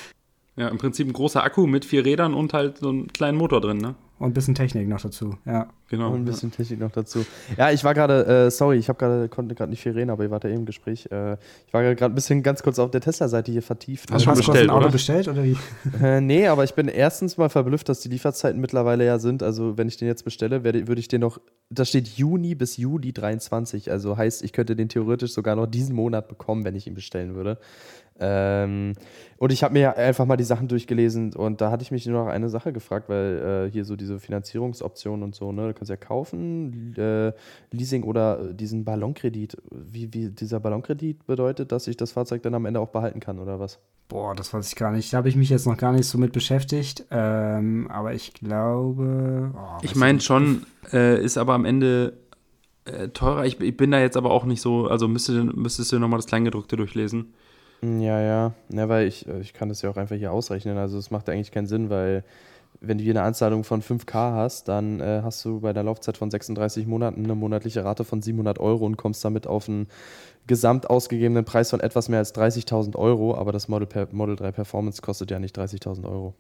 ja, im Prinzip ein großer Akku mit vier Rädern und halt so einen kleinen Motor drin, ne? Und ein bisschen Technik noch dazu, ja. Genau. Und ein bisschen Technik noch dazu. Ja, ich war gerade, äh, sorry, ich habe gerade, konnte gerade nicht viel reden, aber ihr wart ja eben im Gespräch. Äh, ich war gerade ein bisschen ganz kurz auf der Tesla-Seite hier vertieft. Hast du schon bestellt, ein Auto oder? bestellt oder wie? Äh, nee, aber ich bin erstens mal verblüfft, dass die Lieferzeiten mittlerweile ja sind. Also, wenn ich den jetzt bestelle, werde, würde ich den noch, da steht Juni bis Juli 23. Also heißt, ich könnte den theoretisch sogar noch diesen Monat bekommen, wenn ich ihn bestellen würde. Ähm, und ich habe mir einfach mal die Sachen durchgelesen und da hatte ich mich nur noch eine Sache gefragt, weil äh, hier so diese Finanzierungsoptionen und so, ne, du kannst ja kaufen, äh, Leasing oder diesen Ballonkredit. Wie, wie dieser Ballonkredit bedeutet, dass ich das Fahrzeug dann am Ende auch behalten kann oder was? Boah, das weiß ich gar nicht. Da habe ich mich jetzt noch gar nicht so mit beschäftigt. Ähm, aber ich glaube. Oh, ich meine schon, äh, ist aber am Ende äh, teurer. Ich, ich, bin da jetzt aber auch nicht so, also müsste, müsstest du nochmal das Kleingedruckte durchlesen. Ja, ja. Ja, weil ich, äh, ich kann das ja auch einfach hier ausrechnen. Also es macht eigentlich keinen Sinn, weil wenn du hier eine Anzahlung von 5K hast, dann äh, hast du bei der Laufzeit von 36 Monaten eine monatliche Rate von 700 Euro und kommst damit auf einen gesamt ausgegebenen Preis von etwas mehr als 30.000 Euro. Aber das Model, per Model 3 Performance kostet ja nicht 30.000 Euro.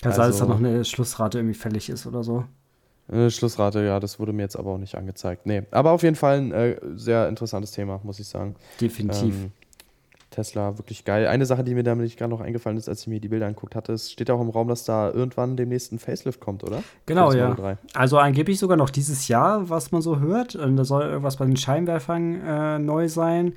Kann also, sein, dass da noch eine Schlussrate irgendwie fällig ist oder so. Äh, Schlussrate, ja, das wurde mir jetzt aber auch nicht angezeigt. Nee, aber auf jeden Fall ein äh, sehr interessantes Thema, muss ich sagen. Definitiv. Ähm, Tesla wirklich geil. Eine Sache, die mir damit gerade noch eingefallen ist, als ich mir die Bilder angeguckt hatte, es steht auch im Raum, dass da irgendwann demnächst ein Facelift kommt, oder? Genau, ja. Also angeblich sogar noch dieses Jahr, was man so hört. Und da soll irgendwas bei den Scheinwerfern äh, neu sein.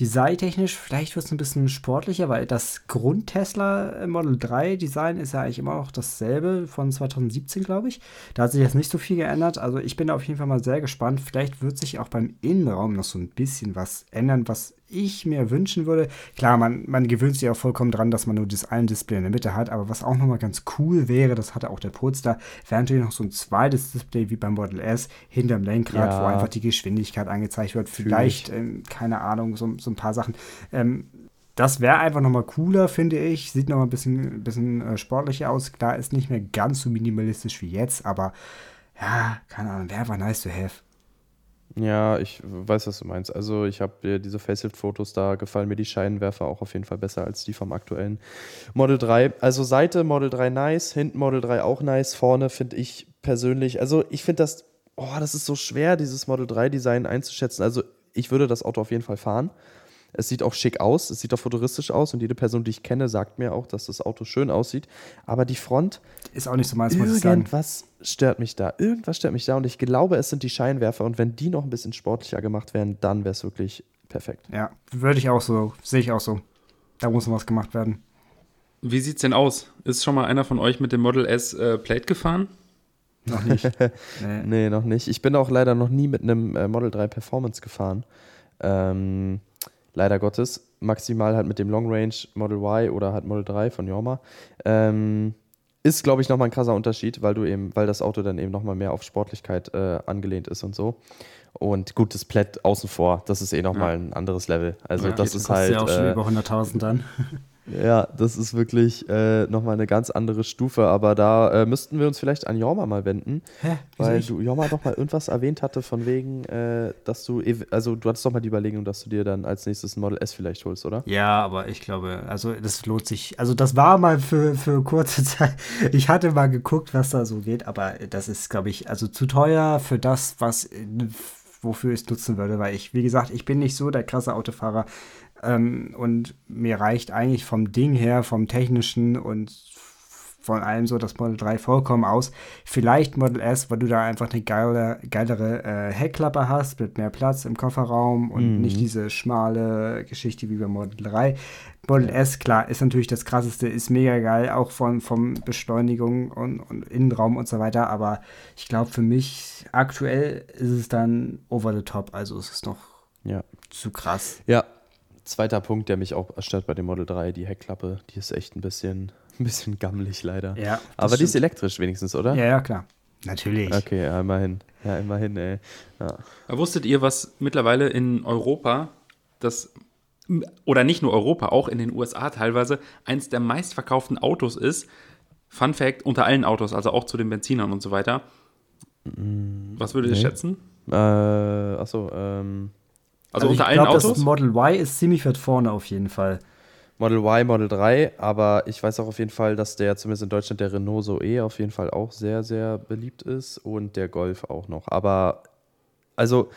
Designtechnisch, vielleicht wird es ein bisschen sportlicher, weil das Grund-Tesla Model 3 Design ist ja eigentlich immer noch dasselbe von 2017, glaube ich. Da hat sich jetzt nicht so viel geändert. Also ich bin da auf jeden Fall mal sehr gespannt. Vielleicht wird sich auch beim Innenraum noch so ein bisschen was ändern, was ich mir wünschen würde. Klar, man, man gewöhnt sich auch vollkommen dran, dass man nur das ein Display in der Mitte hat, aber was auch nochmal ganz cool wäre, das hatte auch der Polestar, wäre natürlich noch so ein zweites Display wie beim Model S hinterm Lenkrad, ja. wo einfach die Geschwindigkeit angezeigt wird. Vielleicht, ähm, keine Ahnung, so, so ein paar Sachen. Ähm, das wäre einfach nochmal cooler, finde ich. Sieht nochmal ein bisschen, bisschen äh, sportlicher aus. Klar, ist nicht mehr ganz so minimalistisch wie jetzt, aber ja, keine Ahnung, wäre einfach nice to have. Ja, ich weiß, was du meinst. Also ich habe diese Facelift-Fotos, da gefallen mir die Scheinwerfer auch auf jeden Fall besser als die vom aktuellen Model 3. Also Seite Model 3 nice, hinten Model 3 auch nice, vorne finde ich persönlich, also ich finde das, oh, das ist so schwer, dieses Model 3 Design einzuschätzen. Also ich würde das Auto auf jeden Fall fahren. Es sieht auch schick aus, es sieht auch futuristisch aus und jede Person, die ich kenne, sagt mir auch, dass das Auto schön aussieht. Aber die Front ist auch nicht so meins, muss ich sagen. Irgendwas stört mich da. Irgendwas stört mich da und ich glaube, es sind die Scheinwerfer und wenn die noch ein bisschen sportlicher gemacht werden, dann wäre es wirklich perfekt. Ja, würde ich auch so, sehe ich auch so. Da muss noch was gemacht werden. Wie sieht's denn aus? Ist schon mal einer von euch mit dem Model S äh, Plate gefahren? Noch nicht. nee. nee. noch nicht. Ich bin auch leider noch nie mit einem äh, Model 3 Performance gefahren. Ähm, leider Gottes. Maximal halt mit dem Long Range Model Y oder halt Model 3 von Yorma. Ähm, ist, glaube ich, nochmal ein krasser Unterschied, weil du eben, weil das Auto dann eben nochmal mehr auf Sportlichkeit äh, angelehnt ist und so. Und gut, das Plätt außen vor, das ist eh nochmal ja. ein anderes Level. Also ja, das ist halt. ja auch schon äh, über 100.000 dann. Ja, das ist wirklich äh, nochmal eine ganz andere Stufe, aber da äh, müssten wir uns vielleicht an Jorma mal wenden, Hä? weil du Jorma doch mal irgendwas erwähnt hatte von wegen, äh, dass du, also du hattest doch mal die Überlegung, dass du dir dann als nächstes ein Model S vielleicht holst, oder? Ja, aber ich glaube, also das lohnt sich, also das war mal für, für kurze Zeit, ich hatte mal geguckt, was da so geht, aber das ist, glaube ich, also zu teuer für das, was wofür ich es nutzen würde, weil ich, wie gesagt, ich bin nicht so der krasse Autofahrer. Ähm, und mir reicht eigentlich vom Ding her, vom technischen und von allem so das Model 3 vollkommen aus. Vielleicht Model S, weil du da einfach eine geile, geilere äh, Heckklappe hast, mit mehr Platz im Kofferraum und mhm. nicht diese schmale Geschichte wie bei Model 3. Model S, klar, ist natürlich das krasseste, ist mega geil, auch von, von Beschleunigung und, und Innenraum und so weiter. Aber ich glaube, für mich aktuell ist es dann over the top. Also es ist noch ja. zu krass. Ja, Zweiter Punkt, der mich auch stört bei dem Model 3, die Heckklappe, die ist echt ein bisschen, ein bisschen gammelig leider. Ja, Aber stimmt. die ist elektrisch wenigstens, oder? Ja, ja, klar. Natürlich. Okay, ja, immerhin. Ja, immerhin, ey. Ja. Wusstet ihr, was mittlerweile in Europa das oder nicht nur Europa, auch in den USA teilweise eins der meistverkauften Autos ist? Fun Fact unter allen Autos, also auch zu den Benzinern und so weiter. Mm, was würdet ihr nee. schätzen? Äh, achso, ähm, also, also unter allen glaub, Autos? Das Model Y ist ziemlich weit vorne auf jeden Fall. Model Y, Model 3, aber ich weiß auch auf jeden Fall, dass der zumindest in Deutschland der Renault Zoe auf jeden Fall auch sehr, sehr beliebt ist und der Golf auch noch. Aber also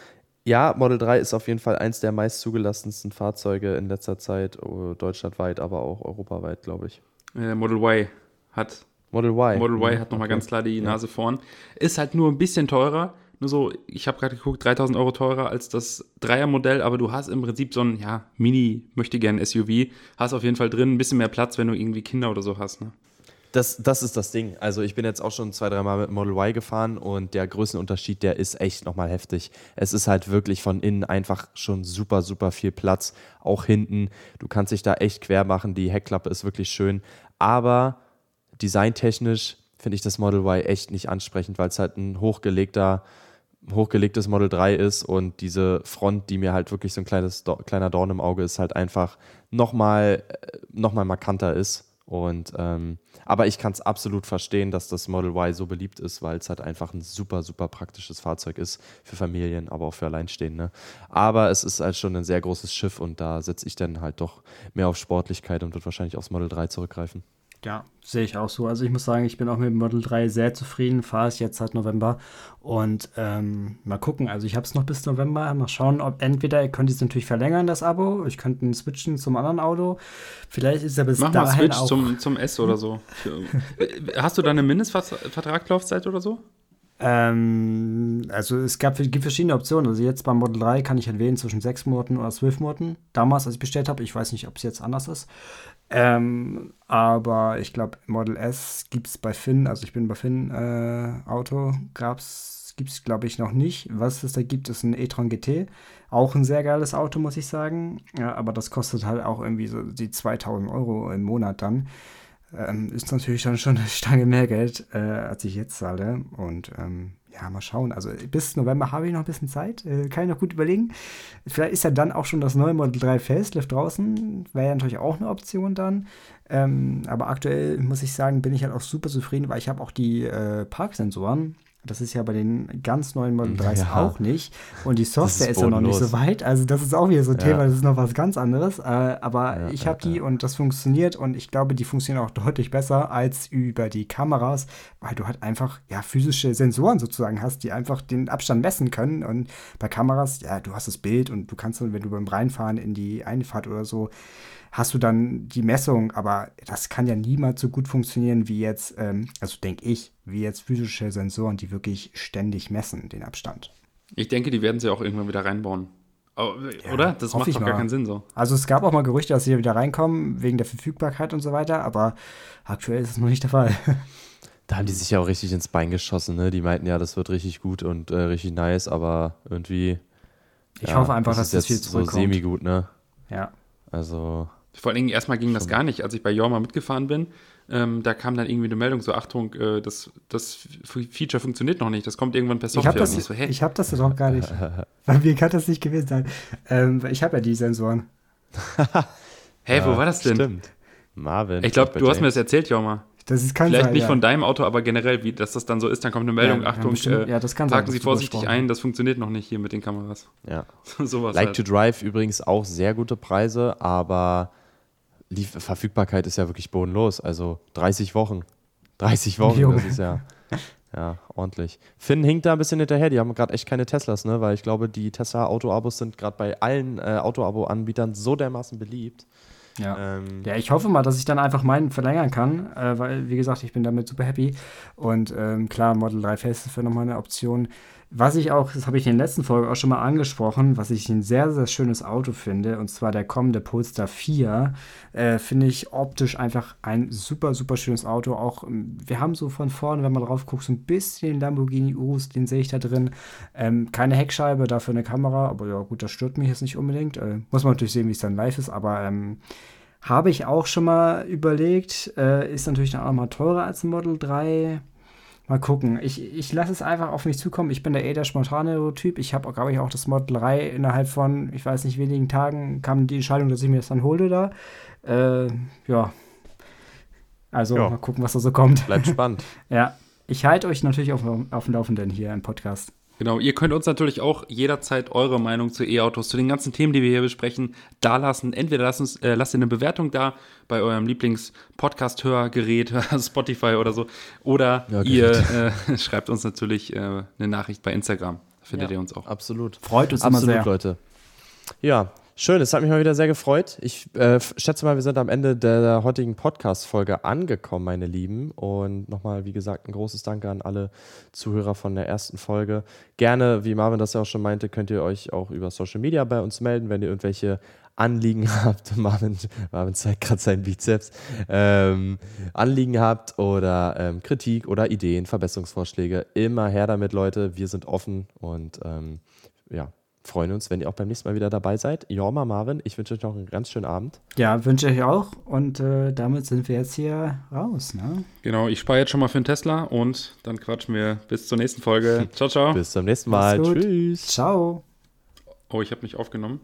ja, Model 3 ist auf jeden Fall eins der meist zugelassensten Fahrzeuge in letzter Zeit, oh, deutschlandweit, aber auch europaweit, glaube ich. Äh, Model Y hat. Model Y. Model Y hat nochmal okay. ganz klar die Nase ja. vorn. Ist halt nur ein bisschen teurer. Nur so, ich habe gerade geguckt, 3000 Euro teurer als das Dreier-Modell, aber du hast im Prinzip so ein, ja, Mini, möchte gern SUV. Hast auf jeden Fall drin ein bisschen mehr Platz, wenn du irgendwie Kinder oder so hast, ne? Das, das ist das Ding. Also ich bin jetzt auch schon zwei, dreimal mit Model Y gefahren und der Größenunterschied, der ist echt nochmal heftig. Es ist halt wirklich von innen einfach schon super, super viel Platz. Auch hinten. Du kannst dich da echt quer machen. Die Heckklappe ist wirklich schön. Aber designtechnisch finde ich das Model Y echt nicht ansprechend, weil es halt ein hochgelegter, hochgelegtes Model 3 ist und diese Front, die mir halt wirklich so ein kleines, kleiner Dorn im Auge ist, halt einfach nochmal äh, noch mal markanter ist und ähm, aber ich kann es absolut verstehen, dass das Model Y so beliebt ist, weil es halt einfach ein super, super praktisches Fahrzeug ist für Familien, aber auch für Alleinstehende. Aber es ist halt schon ein sehr großes Schiff und da setze ich dann halt doch mehr auf Sportlichkeit und wird wahrscheinlich aufs Model 3 zurückgreifen. Ja, sehe ich auch so. Also ich muss sagen, ich bin auch mit dem Model 3 sehr zufrieden, fahre es jetzt seit November und ähm, mal gucken. Also ich habe es noch bis November, mal schauen, ob entweder ihr könnt es natürlich verlängern, das Abo, ich könnte switchen zum anderen Auto. Vielleicht ist er bis Mach dahin mal Switch auch zum, zum S oder so. Hast du da eine Mindestvertraglaufzeit oder so? Ähm, also es gab, gibt verschiedene Optionen. Also jetzt beim Model 3 kann ich halt wählen zwischen sechs Monaten oder zwölf Monaten. Damals, als ich bestellt habe, ich weiß nicht, ob es jetzt anders ist. Ähm, aber ich glaube, Model S gibt es bei Finn, also ich bin bei Finn äh, Auto, gab's, gibt es glaube ich noch nicht. Was es da gibt, ist ein e-tron GT. Auch ein sehr geiles Auto, muss ich sagen. Ja, aber das kostet halt auch irgendwie so die 2000 Euro im Monat dann. Ähm, ist natürlich dann schon eine Stange mehr Geld, äh, als ich jetzt zahle. Und ähm, ja, mal schauen. Also bis November habe ich noch ein bisschen Zeit. Äh, kann ich noch gut überlegen. Vielleicht ist ja dann auch schon das neue Model 3 Facelift draußen. Wäre ja natürlich auch eine Option dann. Ähm, aber aktuell muss ich sagen, bin ich halt auch super zufrieden, weil ich habe auch die äh, Parksensoren. Das ist ja bei den ganz neuen Model 3s ja. auch nicht. Und die Software ist, ist, ja noch nicht so weit. Also das ist auch wieder so ein ja. Thema, das ist noch was ganz anderes. Äh, aber ja, ich habe die und das funktioniert und ich glaube, die funktionieren auch deutlich besser als über die Kameras, weil du halt einfach ja physische Sensoren sozusagen hast, die einfach den Abstand messen können. Und bei Kameras, ja, du hast das Bild und du kannst dann, wenn du beim Reinfahren in die Einfahrt oder so, hast du dann die Messung, aber das kann ja niemals so gut funktionieren wie jetzt, ähm, also denke ich, wie jetzt physische Sensoren, die wirklich ständig messen, den Abstand. Ich denke, die werden sie auch irgendwann wieder reinbauen. Oder? Ja, das macht doch gar keinen Sinn so. Also es gab auch mal Gerüchte, dass sie wieder reinkommen, wegen der Verfügbarkeit und so weiter, aber aktuell ist es noch nicht der Fall. Da haben die sich ja auch richtig ins Bein geschossen, ne? Die meinten ja, das wird richtig gut und äh, richtig nice, aber irgendwie. Ich ja, hoffe einfach, das dass das viel zurückkommt. so semi-gut, ne? Ja. Also. Vor allen Dingen, erstmal ging das gar nicht, als ich bei Jorma mitgefahren bin. Ähm, da kam dann irgendwie eine Meldung, so Achtung, äh, das, das Feature funktioniert noch nicht, das kommt irgendwann per Software. Ich habe das, so, ich hab das doch gar nicht. Bei mir kann das nicht gewesen sein. Ähm, ich habe ja die Sensoren. Hä, hey, wo war das denn? Stimmt. Marvin. Ich glaube, du hast mir das erzählt, Jorma. Das ist, kann Vielleicht sein, nicht ja. von deinem Auto, aber generell, wie dass das dann so ist, dann kommt eine Meldung, ja, Achtung, ja, äh, ja, das kann parken Sie vorsichtig ein, das funktioniert noch nicht hier mit den Kameras. Ja. Sowas like halt. to Drive übrigens auch sehr gute Preise, aber Lief Verfügbarkeit ist ja wirklich bodenlos. Also 30 Wochen. 30 Wochen, Junge. das ist ja, ja ordentlich. Finn hinkt da ein bisschen hinterher. Die haben gerade echt keine Teslas, ne? Weil ich glaube, die Tesla-Auto-Abos sind gerade bei allen äh, Auto-Abo-Anbietern so dermaßen beliebt. Ja. Ähm, ja, ich hoffe mal, dass ich dann einfach meinen verlängern kann, äh, weil, wie gesagt, ich bin damit super happy. Und ähm, klar, Model 3 Face ist für nochmal eine Option. Was ich auch, das habe ich in der letzten Folge auch schon mal angesprochen, was ich ein sehr, sehr schönes Auto finde, und zwar der kommende Polestar 4, äh, finde ich optisch einfach ein super, super schönes Auto. Auch, ähm, wir haben so von vorne, wenn man drauf guckt, so ein bisschen Lamborghini Urus, den sehe ich da drin. Ähm, keine Heckscheibe, dafür eine Kamera, aber ja, gut, das stört mich jetzt nicht unbedingt. Äh, muss man natürlich sehen, wie es dann live ist, aber ähm, habe ich auch schon mal überlegt. Äh, ist natürlich dann auch mal teurer als ein Model 3 Mal gucken. Ich, ich lasse es einfach auf mich zukommen. Ich bin der eh der spontane Typ. Ich habe, glaube ich, auch das Model 3 innerhalb von, ich weiß nicht, wenigen Tagen kam die Entscheidung, dass ich mir das dann hole da. Äh, ja. Also ja. mal gucken, was da so kommt. Bleibt spannend. ja. Ich halte euch natürlich auf, auf dem Laufenden hier im Podcast. Genau, ihr könnt uns natürlich auch jederzeit eure Meinung zu E-Autos, zu den ganzen Themen, die wir hier besprechen, da lassen. Entweder lasst, uns, äh, lasst ihr eine Bewertung da bei eurem Lieblings-Podcast-Hörgerät, Spotify oder so, oder Ja, ihr äh, schreibt uns natürlich äh, eine Nachricht bei Instagram. Da findet Ja, ihr uns auch. Absolut. Freut uns immer Absolut, sehr. Leute. Ja, schön. Es hat mich mal wieder sehr gefreut. Ich äh, schätze mal, wir sind am Ende der heutigen Podcast-Folge angekommen, meine Lieben. Und nochmal, wie gesagt, ein großes Danke an alle Zuhörer von der ersten Folge. Gerne, wie Marvin das ja auch schon meinte, könnt ihr euch auch über Social Media bei uns melden, wenn ihr irgendwelche Anliegen habt. Marvin, Marvin zeigt gerade seinen Bizeps. Ähm, Anliegen habt oder ähm, Kritik oder Ideen, Verbesserungsvorschläge. Immer her damit, Leute. Wir sind offen und ähm, ja, freuen uns, wenn ihr auch beim nächsten Mal wieder dabei seid. Jorma, Marvin, ich wünsche euch noch einen ganz schönen Abend. Ja, wünsche ich auch. Und äh, damit sind wir jetzt hier raus. Ne? Genau, ich spare jetzt schon mal für den Tesla und dann quatschen wir bis zur nächsten Folge. Ciao, ciao. Bis zum nächsten Mal. Tschüss. Ciao. Oh, ich habe mich aufgenommen.